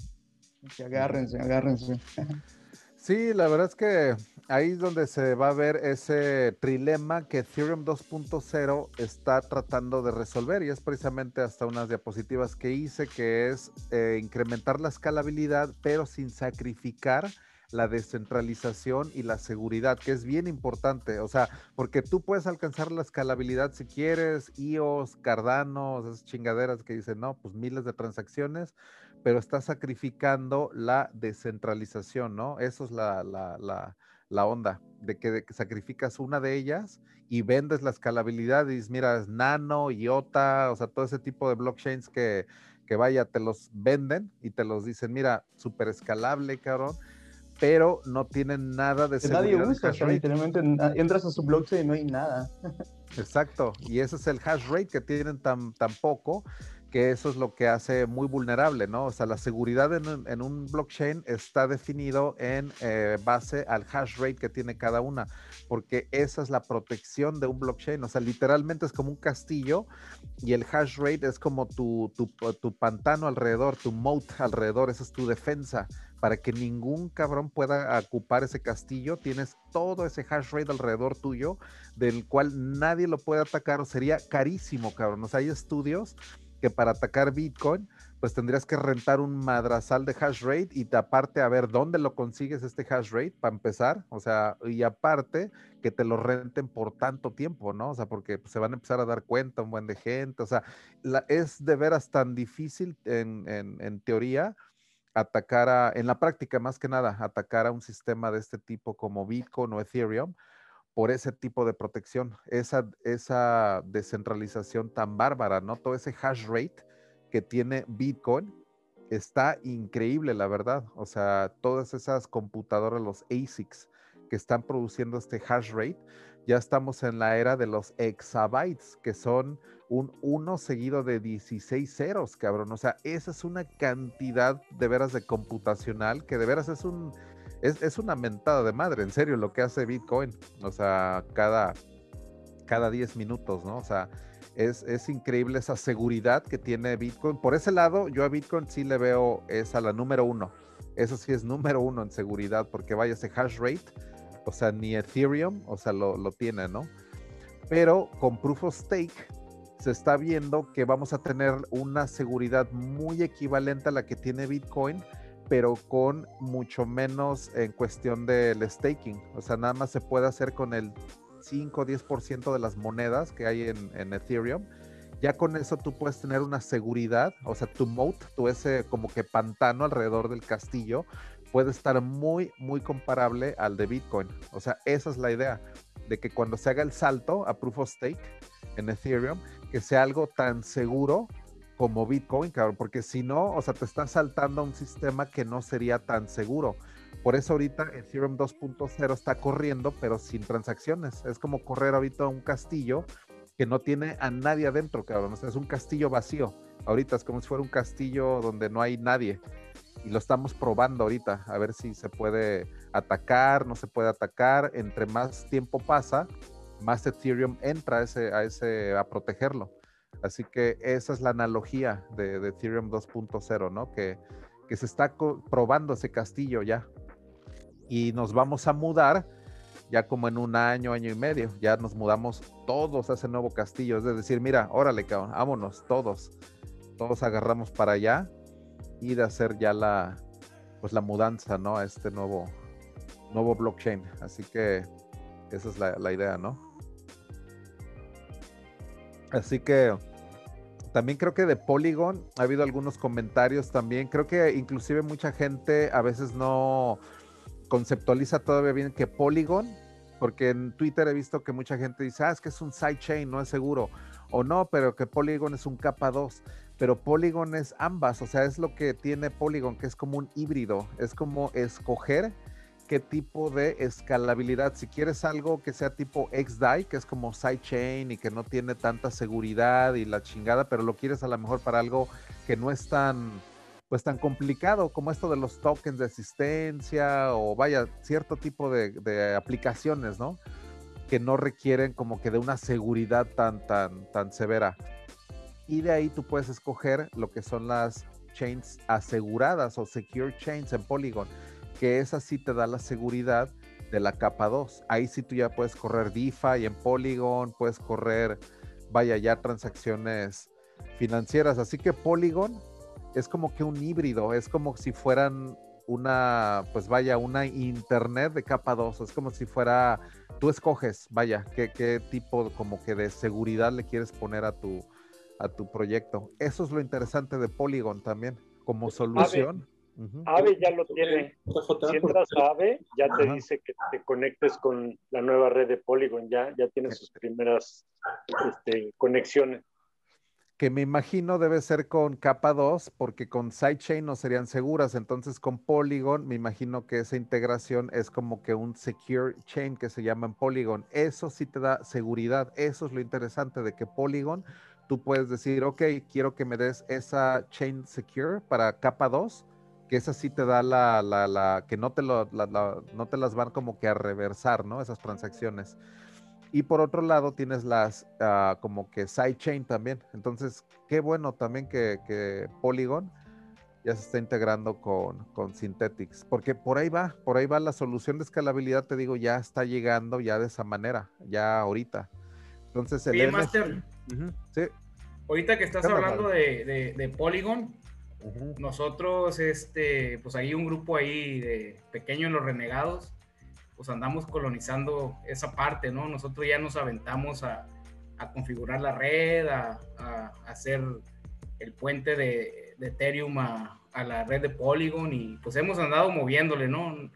E: y agárrense, agárrense.
A: Sí, la verdad es que ahí es donde se va a ver ese trilema que Ethereum 2.0 está tratando de resolver y es precisamente hasta unas diapositivas que hice que es eh, incrementar la escalabilidad pero sin sacrificar la descentralización y la seguridad, que es bien importante, o sea, porque tú puedes alcanzar la escalabilidad si quieres, IOS, Cardano, esas chingaderas que dicen, no, pues miles de transacciones, pero está sacrificando la descentralización, ¿no? Eso es la, la, onda, de que, sacrificas una de ellas y vendes la escalabilidad y dices, mira, Nano, IOTA, o sea, todo ese tipo de blockchains que, que vaya, te los venden y te los dicen, mira, súper escalable, cabrón, pero no tienen nada de
E: seguridad. Nadie usa, literalmente entras a su blockchain y no hay nada.
A: Exacto, y ese es el hash rate que tienen tan, tan poco que eso es lo que hace muy vulnerable, ¿no? O sea, la seguridad en, un blockchain está definido en eh, base al hash rate que tiene cada una, porque esa es la protección de un blockchain. O sea, literalmente es como un castillo y el hash rate es como tu, tu, tu pantano alrededor, tu moat alrededor, esa es tu defensa. Para que ningún cabrón pueda ocupar ese castillo, tienes todo ese hash rate alrededor tuyo, del cual nadie lo puede atacar, o sería carísimo, cabrón. O sea, hay estudios que para atacar Bitcoin, pues tendrías que rentar un madrazal de hash rate y aparte a ver dónde lo consigues este hash rate para empezar, o sea, y aparte que te lo renten por tanto tiempo, ¿no? O sea, porque se van a empezar a dar cuenta un buen de gente, o sea, es de veras tan difícil en, en teoría atacar a, en la práctica más que nada, atacar a un sistema de este tipo como Bitcoin o Ethereum, por ese tipo de protección, esa, esa descentralización tan bárbara, ¿no? Todo ese hash rate que tiene Bitcoin está increíble, la verdad. O sea, todas esas computadoras, los ASICs que están produciendo este hash rate, ya estamos en la era de los exabytes, que son un 1 seguido de 16 ceros, cabrón. O sea, esa es una cantidad de veras de computacional que de veras es un es, una mentada de madre, en serio, lo que hace Bitcoin. O sea, cada, cada 10 minutos, ¿no? O sea, es, es, increíble esa seguridad que tiene Bitcoin. Por ese lado, yo a Bitcoin sí le veo es a la número uno. Eso sí es número uno en seguridad, porque vaya ese hash rate, o sea, ni Ethereum, o sea, lo, lo tiene, ¿no? Pero con Proof of Stake se está viendo que vamos a tener una seguridad muy equivalente a la que tiene Bitcoin, pero con mucho menos en cuestión del staking. O sea, nada más se puede hacer con el 5 o 10% de las monedas que hay en, en, Ethereum. Ya con eso tú puedes tener una seguridad, o sea, tu moat, tu ese como que pantano alrededor del castillo, puede estar muy, muy comparable al de Bitcoin. O sea, esa es la idea, de que cuando se haga el salto a Proof of Stake en Ethereum, que sea algo tan seguro como Bitcoin, cabrón, porque si no, o sea, te estás saltando a un sistema que no sería tan seguro. Por eso ahorita Ethereum 2.0 está corriendo, pero sin transacciones. Es como correr ahorita un castillo que no tiene a nadie adentro, cabrón. O sea, es un castillo vacío. Ahorita es como si fuera un castillo donde no hay nadie. Y lo estamos probando ahorita, a ver si se puede atacar, no se puede atacar. Entre más tiempo pasa, más Ethereum entra a, ese, a protegerlo. Así que esa es la analogía de, Ethereum 2.0, ¿no? Que, que se está probando ese castillo ya y nos vamos a mudar ya como en un año, año y medio. Ya nos mudamos todos a ese nuevo castillo. Es decir, mira, órale, cabrón, vámonos todos. Todos agarramos para allá y de hacer ya la, pues la mudanza, ¿no? A este nuevo, nuevo blockchain. Así que esa es la, la idea, ¿no? Así que también creo que de Polygon ha habido algunos comentarios también. Creo que inclusive mucha gente a veces no conceptualiza todavía bien que Polygon, porque en Twitter he visto que mucha gente dice, ah, es que es un sidechain, no es seguro. O no, pero que Polygon es un capa 2. Pero Polygon es ambas, o sea, es lo que tiene Polygon, que es como un híbrido. Es como escoger qué tipo de escalabilidad. Si quieres algo que sea tipo XDAI, que es como sidechain y que no tiene tanta seguridad y la chingada, pero lo quieres a lo mejor para algo que no es tan pues tan complicado como esto de los tokens de asistencia o vaya, cierto tipo de, aplicaciones, ¿no? Que no requieren como que de una seguridad tan, tan, tan severa. Y de ahí tú puedes escoger lo que son las chains aseguradas o secure chains en Polygon, que esa sí te da la seguridad de la capa 2. Ahí sí tú ya puedes correr DeFi en Polygon, puedes correr, vaya, ya transacciones financieras. Así que Polygon es como que un híbrido, es como si fueran una, pues vaya, una internet de capa 2, es como si fuera, tú escoges, vaya, qué, qué tipo como que de seguridad le quieres poner a tu, a tu proyecto. Eso es lo interesante de Polygon también, como solución.
D: Ave, ya lo tiene. Si entras a Ave, ya te dice que te conectes con la nueva red de Polygon, ya, ya tiene sus primeras este, conexiones
A: que me imagino debe ser con capa 2, porque con sidechain no serían seguras. Entonces, con Polygon, me imagino que esa integración es como que un secure chain que se llama en Polygon. Eso sí te da seguridad. Eso es lo interesante de que Polygon, tú puedes decir, ok, quiero que me des esa chain secure para capa 2, que esa sí te da la, la, la que no te, lo, no te las van como que a reversar, ¿no? Esas transacciones. Y por otro lado tienes las uh, como que sidechain también. Entonces, qué bueno también que, Polygon ya se está integrando con, con, Synthetics. Porque por ahí va, por ahí va la solución de escalabilidad, te digo, ya está llegando ya de esa manera, ya ahorita. Entonces, el
H: Master, sí. Ahorita que estás hablando de, de, Polygon, nosotros, este, pues hay un grupo ahí de pequeños los renegados pues andamos colonizando esa parte, ¿no? Nosotros ya nos aventamos a, configurar la red, a, hacer el puente de, Ethereum a, la red de Polygon y pues hemos andado moviéndole, ¿no?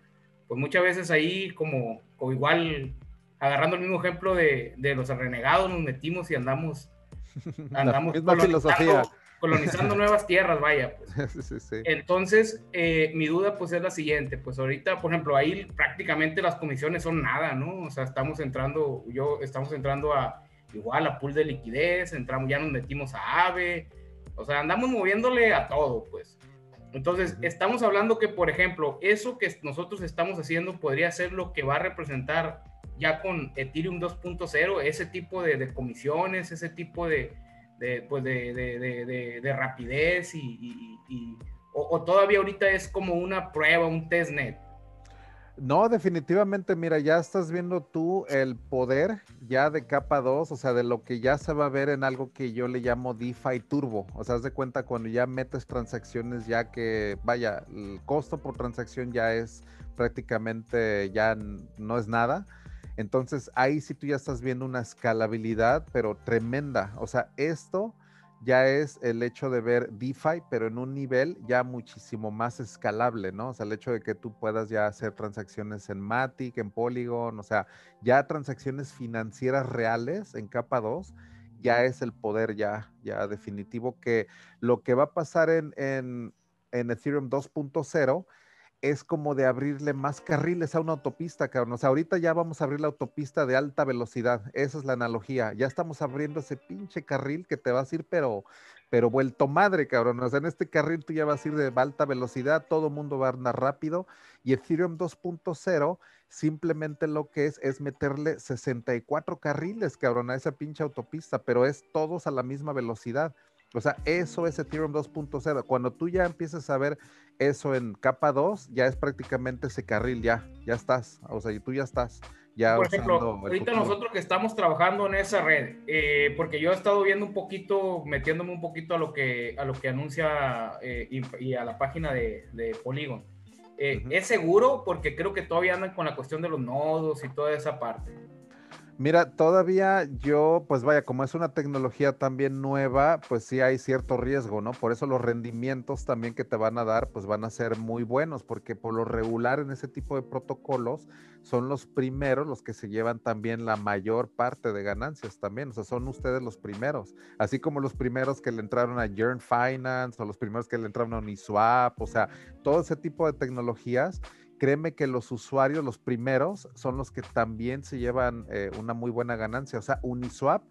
H: Pues muchas veces ahí como, como igual agarrando el mismo ejemplo de, los renegados, nos metimos y andamos,
A: andamos la misma filosofía.
H: Colonizando nuevas tierras, vaya. Pues. Entonces, eh, mi duda pues es la siguiente, pues ahorita, por ejemplo, ahí prácticamente las comisiones son nada, ¿no? O sea, estamos entrando, yo, estamos entrando a igual a pool de liquidez, entramos, ya nos metimos a AVE, o sea, andamos moviéndole a todo, pues. Entonces, estamos hablando que, por ejemplo, eso que nosotros estamos haciendo podría ser lo que va a representar ya con Ethereum 2.0, ese tipo de, comisiones, ese tipo de, de, pues de, rapidez y, o, todavía ahorita es como una prueba, un testnet.
A: No, definitivamente, mira, ya estás viendo tú el poder ya de capa 2, o sea, de lo que ya se va a ver en algo que yo le llamo DeFi Turbo. O sea, haz de cuenta cuando ya metes transacciones, ya que, vaya, el costo por transacción ya es prácticamente, ya no es nada. Entonces, ahí sí tú ya estás viendo una escalabilidad, pero tremenda. O sea, esto ya es el hecho de ver DeFi, pero en un nivel ya muchísimo más escalable, ¿no? O sea, el hecho de que tú puedas ya hacer transacciones en Matic, en Polygon, o sea, ya transacciones financieras reales en capa 2, ya es el poder ya, ya definitivo que lo que va a pasar en, en, en Ethereum 2.0 es como de abrirle más carriles a una autopista, cabrón. O sea, ahorita ya vamos a abrir la autopista de alta velocidad. Esa es la analogía. Ya estamos abriendo ese pinche carril que te vas a ir, pero, pero vuelto madre, cabrón. O sea, en este carril tú ya vas a ir de alta velocidad, todo mundo va a andar rápido. Y Ethereum 2.0 simplemente lo que es es meterle 64 carriles, cabrón, a esa pinche autopista, pero es todos a la misma velocidad. O sea, eso es Ethereum 2.0. Cuando tú ya empieces a ver eso en capa 2, ya es prácticamente ese carril, ya, ya estás. O sea, y tú ya estás. Ya
H: Por ejemplo, ahorita nosotros que estamos trabajando en esa red, eh, porque yo he estado viendo un poquito, metiéndome un poquito a lo que, a lo que anuncia eh, y, a la página de, de Polygon. Eh, ¿Es seguro? Porque creo que todavía andan con la cuestión de los nodos y toda esa parte.
A: Mira, todavía yo, pues vaya, como es una tecnología también nueva, pues sí hay cierto riesgo, ¿no? Por eso los rendimientos también que te van a dar, pues van a ser muy buenos, porque por lo regular en ese tipo de protocolos son los primeros los que se llevan también la mayor parte de ganancias también, o sea, son ustedes los primeros, así como los primeros que le entraron a Yearn Finance o los primeros que le entraron a Uniswap, o sea, todo ese tipo de tecnologías créeme que los usuarios, los primeros, son los que también se llevan eh, una muy buena ganancia. O sea, Uniswap,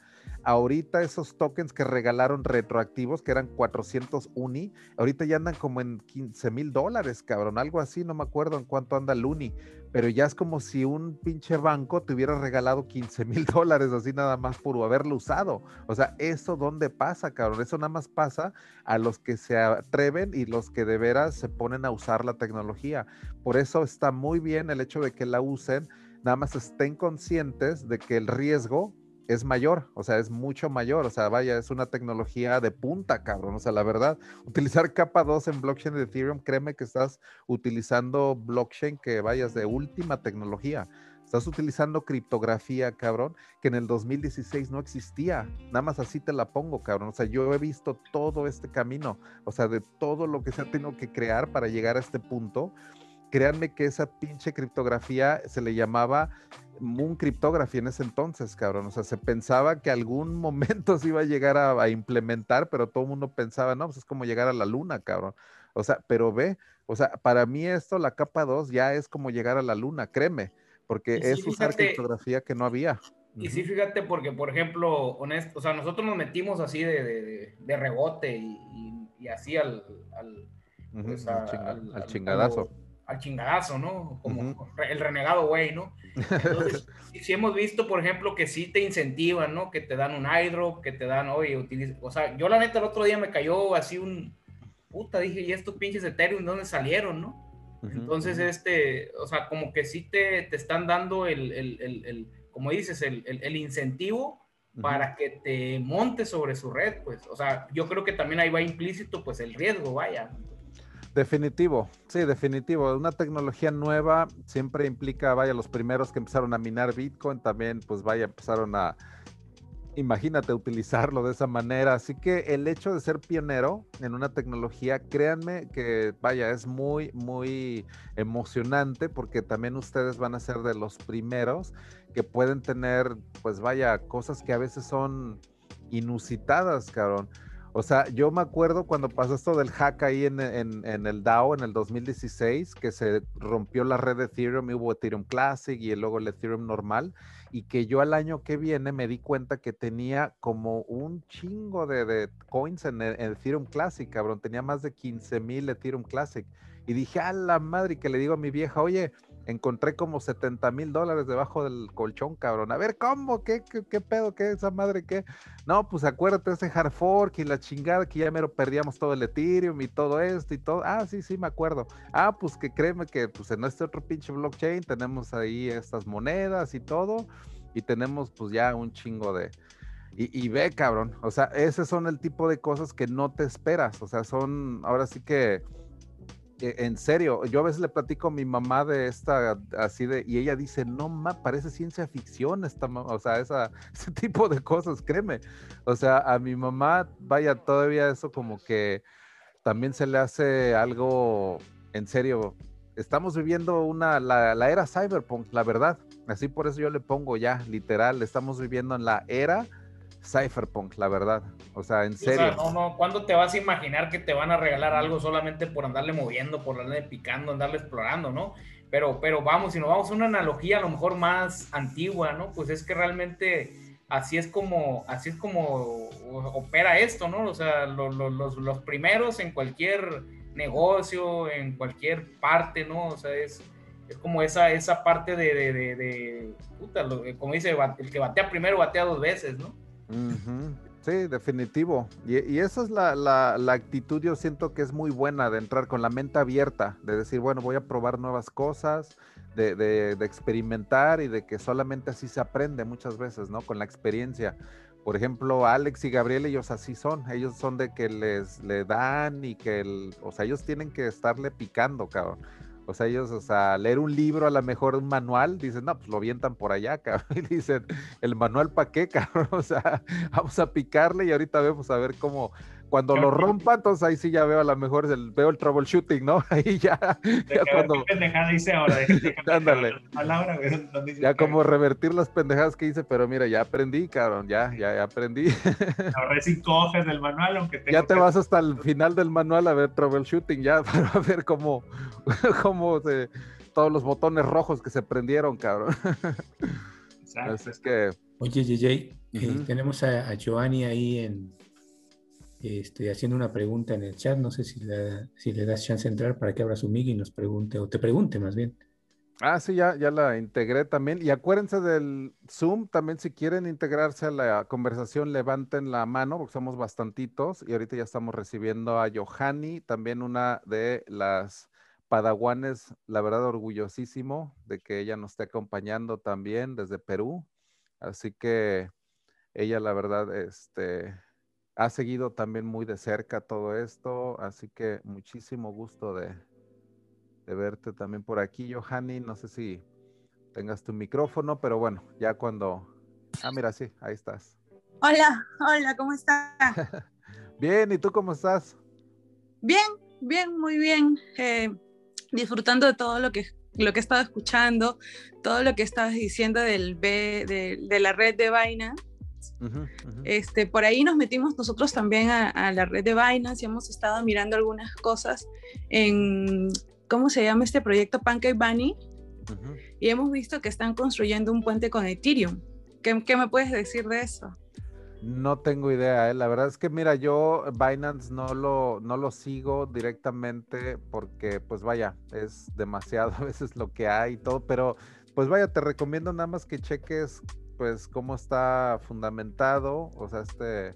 A: ahorita esos tokens que regalaron retroactivos, que eran 400 Uni, ahorita ya andan como en 15 mil dólares, cabrón, algo así, no me acuerdo en cuánto anda el Uni, pero ya es como si un pinche banco te hubiera regalado 15 mil dólares así nada más por haberlo usado. O sea, eso dónde pasa, cabrón, eso nada más pasa a los que se atreven y los que de veras se ponen a usar la tecnología. Por eso está muy bien el hecho de que la usen, nada más estén conscientes de que el riesgo es mayor, o sea, es mucho mayor, o sea, vaya, es una tecnología de punta, cabrón, o sea, la verdad, utilizar capa 2 en blockchain de Ethereum, créeme que estás utilizando blockchain que vayas de última tecnología. Estás utilizando criptografía, cabrón, que en el 2016 no existía. Nada más así te la pongo, cabrón. O sea, yo he visto todo este camino, o sea, de todo lo que se ha tenido que crear para llegar a este punto créanme que esa pinche criptografía se le llamaba Moon Cryptography en ese entonces, cabrón. O sea, se pensaba que algún momento se iba a llegar a, implementar, pero todo el mundo pensaba, no, pues es como llegar a la luna, cabrón. O sea, pero ve, o sea, para mí esto, la capa 2, ya es como llegar a la luna, créeme, porque es usar criptografía que no había.
H: Y sí, fíjate, porque, por ejemplo, honesto, o sea, nosotros nos metimos así de, rebote y, así al, al,
A: pues, al chingadazo
H: al chingadazo, ¿no? Como el renegado güey, ¿no? Entonces, si hemos visto, por ejemplo, que sí te incentivan, ¿no? Que te dan un iDrop, que te dan, oye, utiliza, o sea, yo la neta el otro día me cayó así un, puta, dije, ¿y estos pinches Ethereum dónde salieron, no? Entonces, este, o sea, como que sí te, te están dando el, el, el, el como dices, el, incentivo para que te montes sobre su red, pues, o sea, yo creo que también ahí va implícito, pues, el riesgo, vaya.
A: Definitivo, sí, definitivo. Una tecnología nueva siempre implica, vaya, los primeros que empezaron a minar Bitcoin también, pues vaya, empezaron a, imagínate, utilizarlo de esa manera. Así que el hecho de ser pionero en una tecnología, créanme que, vaya, es muy, muy emocionante porque también ustedes van a ser de los primeros que pueden tener, pues vaya, cosas que a veces son inusitadas, cabrón. O sea, yo me acuerdo cuando pasó esto del hack ahí en, el DAO en el 2016, que se rompió la red de Ethereum y hubo Ethereum Classic y luego el Ethereum normal, y que yo al año que viene me di cuenta que tenía como un chingo de, coins en, en, Ethereum Classic, cabrón. Tenía más de 15 mil Ethereum Classic. Y dije, a la madre, que le digo a mi vieja, oye, encontré como 70 mil dólares debajo del colchón, cabrón. A ver, ¿cómo? ¿Qué, qué, pedo? ¿Qué esa madre? ¿Qué? No, pues acuérdate ese hard fork y la chingada que ya mero perdíamos todo el Ethereum y todo esto y todo. Ah, sí, sí, me acuerdo. Ah, pues que créeme que pues en este otro pinche blockchain tenemos ahí estas monedas y todo. Y tenemos pues ya un chingo de... Y, y ve, cabrón. O sea, ese son el tipo de cosas que no te esperas. O sea, son ahora sí que en serio, yo a veces le platico a mi mamá de esta, así de, y ella dice, no, ma, parece ciencia ficción esta, o sea, esa, ese tipo de cosas, créeme. O sea, a mi mamá, vaya, todavía eso como que también se le hace algo, en serio, estamos viviendo una, la, la era cyberpunk, la verdad. Así por eso yo le pongo ya, literal, estamos viviendo en la era Cypherpunk, la verdad. O sea, en serio.
H: no, no, ¿cuándo te vas a imaginar que te van a regalar algo solamente por andarle moviendo, por andarle picando, andarle explorando, ¿no? Pero, pero vamos, si nos vamos a una analogía a lo mejor más antigua, ¿no? Pues es que realmente así es como, así es como opera esto, ¿no? O sea, los, los, primeros en cualquier negocio, en cualquier parte, ¿no? O sea, es, es como esa, esa parte de, de, de, puta, como dice, el que batea primero batea dos veces, ¿no?
A: Sí, definitivo. Y, esa es la, actitud, yo siento que es muy buena de entrar con la mente abierta, de decir, bueno, voy a probar nuevas cosas, de, de, de, experimentar y de que solamente así se aprende muchas veces, ¿no? Con la experiencia. Por ejemplo, Alex y Gabriel, ellos así son, ellos son de que les le dan y que, el, o sea, ellos tienen que estarle picando, cabrón. O sea, ellos, o sea, leer un libro, a lo mejor un manual, dicen, no, pues lo avientan por allá, cabrón. Y dicen, ¿el manual para qué, cabrón? O sea, vamos a picarle y ahorita vemos a ver cómo, cuando lo rompa, entonces ahí sí ya veo a lo mejor el, veo el troubleshooting, ¿no? Ahí ya. ya
H: cuando... ¿Qué pendejada hice ahora?
A: Ándale. ya como revertir las pendejadas que hice, pero mira, ya aprendí, cabrón, ya, ya, ya aprendí.
H: Ahorré cinco hojas del manual, aunque
A: Ya te vas hasta el final del manual a ver troubleshooting, ya, para ver cómo, cómo se, todos los botones rojos que se prendieron, cabrón. Exacto. Así es que.
C: Oye, JJ, eh, tenemos a, a Giovanni ahí en, Estoy haciendo una pregunta en el chat, no sé si le, das chance de entrar para que abra su mic y nos pregunte, o te pregunte más bien.
A: Ah, sí, ya, ya la integré también. Y acuérdense del Zoom, también si quieren integrarse a la conversación, levanten la mano, porque somos bastantitos. Y ahorita ya estamos recibiendo a Johanny, también una de las padawanes, la verdad, orgullosísimo de que ella nos esté acompañando también desde Perú. Así que ella, la verdad, este, ha seguido también muy de cerca todo esto, así que muchísimo gusto de, verte también por aquí, Johanny. No sé si tengas tu micrófono, pero bueno, ya cuando... Ah, mira, sí, ahí estás.
I: Hola, hola, ¿cómo estás?
A: bien, ¿y tú cómo estás?
I: Bien, bien, muy bien. Eh, disfrutando de todo lo que, lo que he estado escuchando, todo lo que estabas diciendo del B, de, de la red de Vaina este, por ahí nos metimos nosotros también a, la red de Binance y hemos estado mirando algunas cosas en, ¿cómo se llama este proyecto? Pancake Bunny. Y hemos visto que están construyendo un puente con Ethereum. ¿Qué, qué me puedes decir de eso?
A: No tengo idea, ¿eh? la verdad es que mira, yo Binance no lo, no lo sigo directamente porque pues vaya, es demasiado a veces lo que hay y todo, pero pues vaya, te recomiendo nada más que cheques pues cómo está fundamentado, o sea, este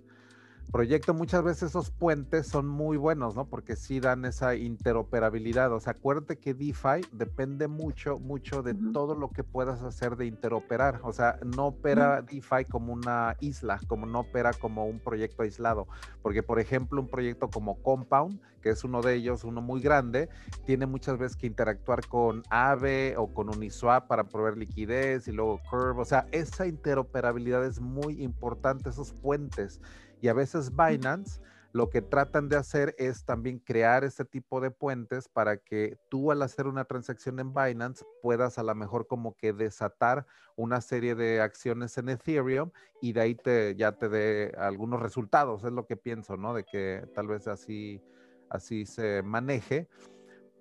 A: proyecto, muchas veces esos puentes son muy buenos, ¿no? Porque sí dan esa interoperabilidad. O sea, acuérdate que DeFi depende mucho, mucho de todo lo que puedas hacer de interoperar. O sea, no opera DeFi como una isla, como no opera como un proyecto aislado. Porque, por ejemplo, un proyecto como Compound, que es uno de ellos, uno muy grande, tiene muchas veces que interactuar con Aave o con Uniswap para proveer liquidez y luego Curve. O sea, esa interoperabilidad es muy importante, esos puentes y a veces Binance lo que tratan de hacer es también crear este tipo de puentes para que tú al hacer una transacción en Binance puedas a lo mejor como que desatar una serie de acciones en Ethereum y de ahí te, ya te dé algunos resultados, es lo que pienso, ¿no? De que tal vez así, así se maneje,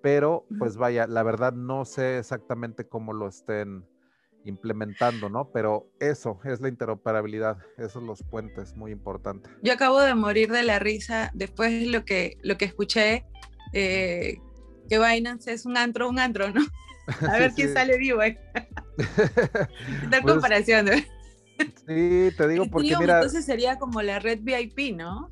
A: pero pues vaya, la verdad no sé exactamente cómo lo estén implementando, ¿no? Pero eso es la interoperabilidad, esos son los puentes, muy importante.
I: Yo acabo de morir de la risa después de lo que, lo que escuché, eh, que Binance es un antro, un antro, ¿no? A ver quién sale vivo ahí. Tal pues, comparación.
A: Sí, te digo porque mira...
I: Entonces sería como la red VIP, ¿no?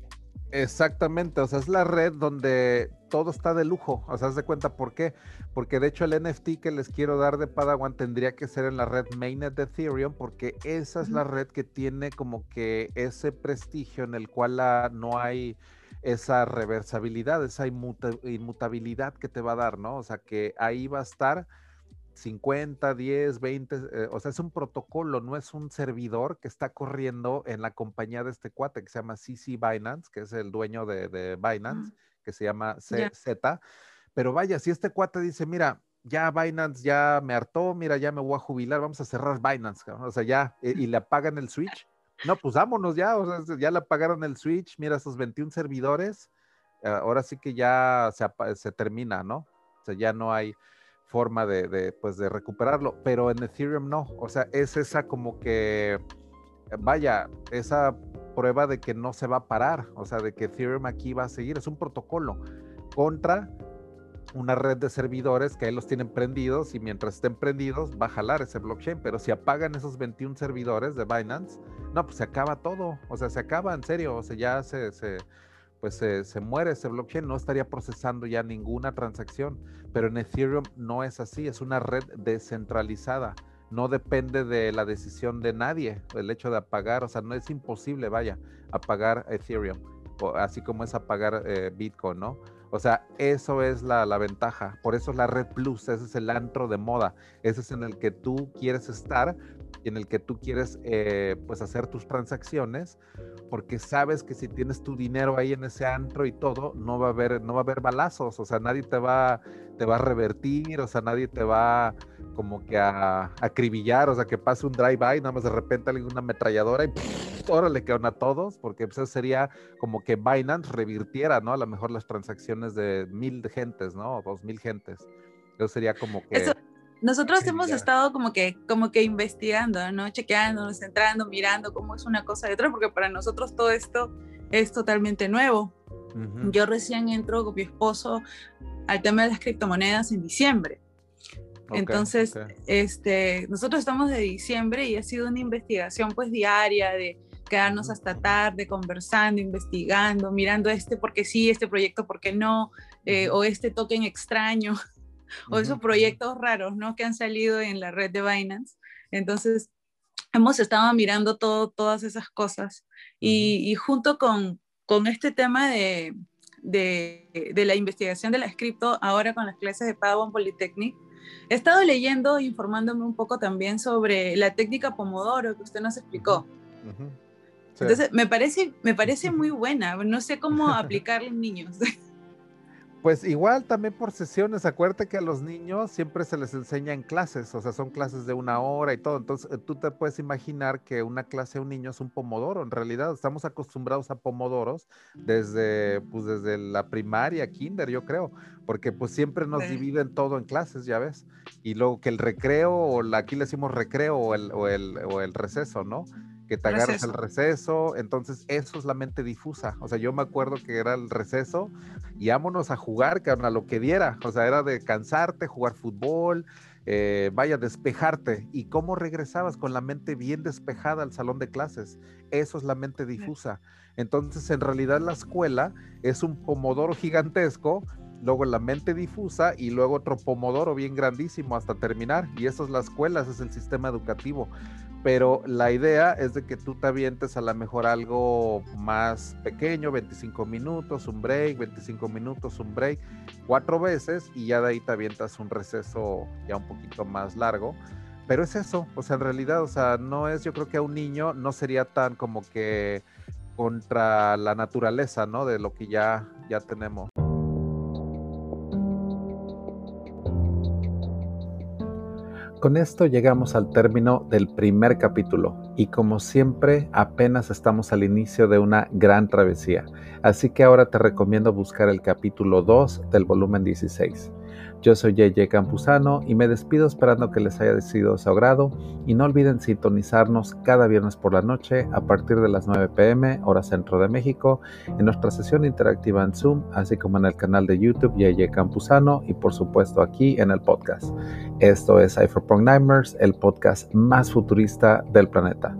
A: Exactamente, o sea, es la red donde todo está de lujo, o sea, haz de cuenta por qué, porque de hecho el NFT que les quiero dar de Padawan tendría que ser en la red mainnet de Ethereum, porque esa es la red que tiene como que ese prestigio en el cual no hay esa reversibilidad, esa inmutabilidad que te va a dar, ¿no? O sea, que ahí va a estar 50, 10, 20, o sea, es un protocolo, no es un servidor que está corriendo en la compañía de este cuate que se llama CC Binance, que es el dueño de, Binance, que se llama Z. Pero vaya, si este cuate dice, mira, ya Binance ya me hartó, mira, ya me voy a jubilar, vamos a cerrar Binance, o sea, ya, y, le apagan el switch. No, pues vámonos ya, o sea, ya le apagaron el switch, mira esos 21 servidores, ahora sí que ya se, se termina, ¿no? O sea, ya no hay forma de, pues, de recuperarlo, pero en Ethereum no, o sea, es esa como que, vaya, esa prueba de que no se va a parar, o sea, de que Ethereum aquí va a seguir, es un protocolo contra una red de servidores que ahí los tienen prendidos y mientras estén prendidos va a jalar ese blockchain, pero si apagan esos 21 servidores de Binance, no, pues se acaba todo, o sea, se acaba en serio, o sea, ya se pues se, muere ese blockchain, no estaría procesando ya ninguna transacción. Pero en Ethereum no es así, es una red descentralizada. No depende de la decisión de nadie el hecho de apagar, o sea, no es imposible, vaya, apagar Ethereum, así como es apagar eh, Bitcoin, ¿no? O sea, eso es la, la, ventaja. Por eso es la red plus, ese es el antro de moda. Ese es en el que tú quieres estar en el que tú quieres eh, pues hacer tus transacciones porque sabes que si tienes tu dinero ahí en ese antro y todo, no va a haber, no va a haber balazos, o sea, nadie te va, te va a revertir, o sea, nadie te va como que a, acribillar, o sea, que pase un drive-by, nada más de repente alguien una ametralladora y órale, que a todos, porque pues, eso sería como que Binance revirtiera, ¿no? A lo mejor las transacciones de mil gentes, ¿no? O dos mil gentes. Eso sería como que...
I: Nosotros hemos estado como que, como que investigando, ¿no? Chequeándonos, entrando, mirando cómo es una cosa de otra, porque para nosotros todo esto es totalmente nuevo. Yo recién entro con mi esposo al tema de las criptomonedas en diciembre. Entonces, este, nosotros estamos de diciembre y ha sido una investigación pues diaria de quedarnos hasta tarde conversando, investigando, mirando este porque sí, este proyecto porque no, eh, o este token extraño o esos proyectos raros, ¿no? Que han salido en la red de Binance. Entonces, hemos estado mirando todo, todas esas cosas y, junto con, con este tema de, de, de, la investigación de la cripto, ahora con las clases de Padawan Polytechnic, he estado leyendo, informándome un poco también sobre la técnica Pomodoro que usted nos explicó. Entonces, me parece, me parece muy buena, no sé cómo aplicarla en niños.
A: Pues igual también por sesiones, acuérdate que a los niños siempre se les enseña en clases, o sea, son clases de una hora y todo, entonces eh, tú te puedes imaginar que una clase a un niño es un pomodoro, en realidad estamos acostumbrados a pomodoros desde, pues desde la primaria, kinder, yo creo, porque pues siempre nos dividen todo en clases, ya ves, y luego que el recreo, o la, aquí le decimos recreo o el, o el, o el receso, ¿no? Que te agarras el receso, entonces eso es la mente difusa, o sea, yo me acuerdo que era el receso y vámonos a jugar, que a lo que diera, o sea, era de cansarte, jugar fútbol, eh, vaya, despejarte, y cómo regresabas con la mente bien despejada al salón de clases, eso es la mente difusa, entonces en realidad la escuela es un pomodoro gigantesco, luego la mente difusa y luego otro pomodoro bien grandísimo hasta terminar. Y eso es la escuela, ese es el sistema educativo pero la idea es de que tú te avientes a lo mejor algo más pequeño, 25 minutos, un break, 25 minutos, un break, cuatro veces y ya de ahí te avientas un receso ya un poquito más largo. Pero es eso, o sea, en realidad, o sea, no es, yo creo que a un niño no sería tan como que contra la naturaleza, ¿no? De lo que ya, ya tenemos. Con esto llegamos al término del primer capítulo y como siempre apenas estamos al inicio de una gran travesía, así que ahora te recomiendo buscar el capítulo 2 del volumen 16. Yo soy JJ Campuzano y me despido esperando que les haya sido de su agrado y no olviden sintonizarnos cada viernes por la noche a partir de las 9 pm hora centro de México en nuestra sesión interactiva en Zoom, así como en el canal de YouTube JJ Campuzano y por supuesto aquí en el podcast. Esto es Cypherpunk Nightmares, el podcast más futurista del planeta.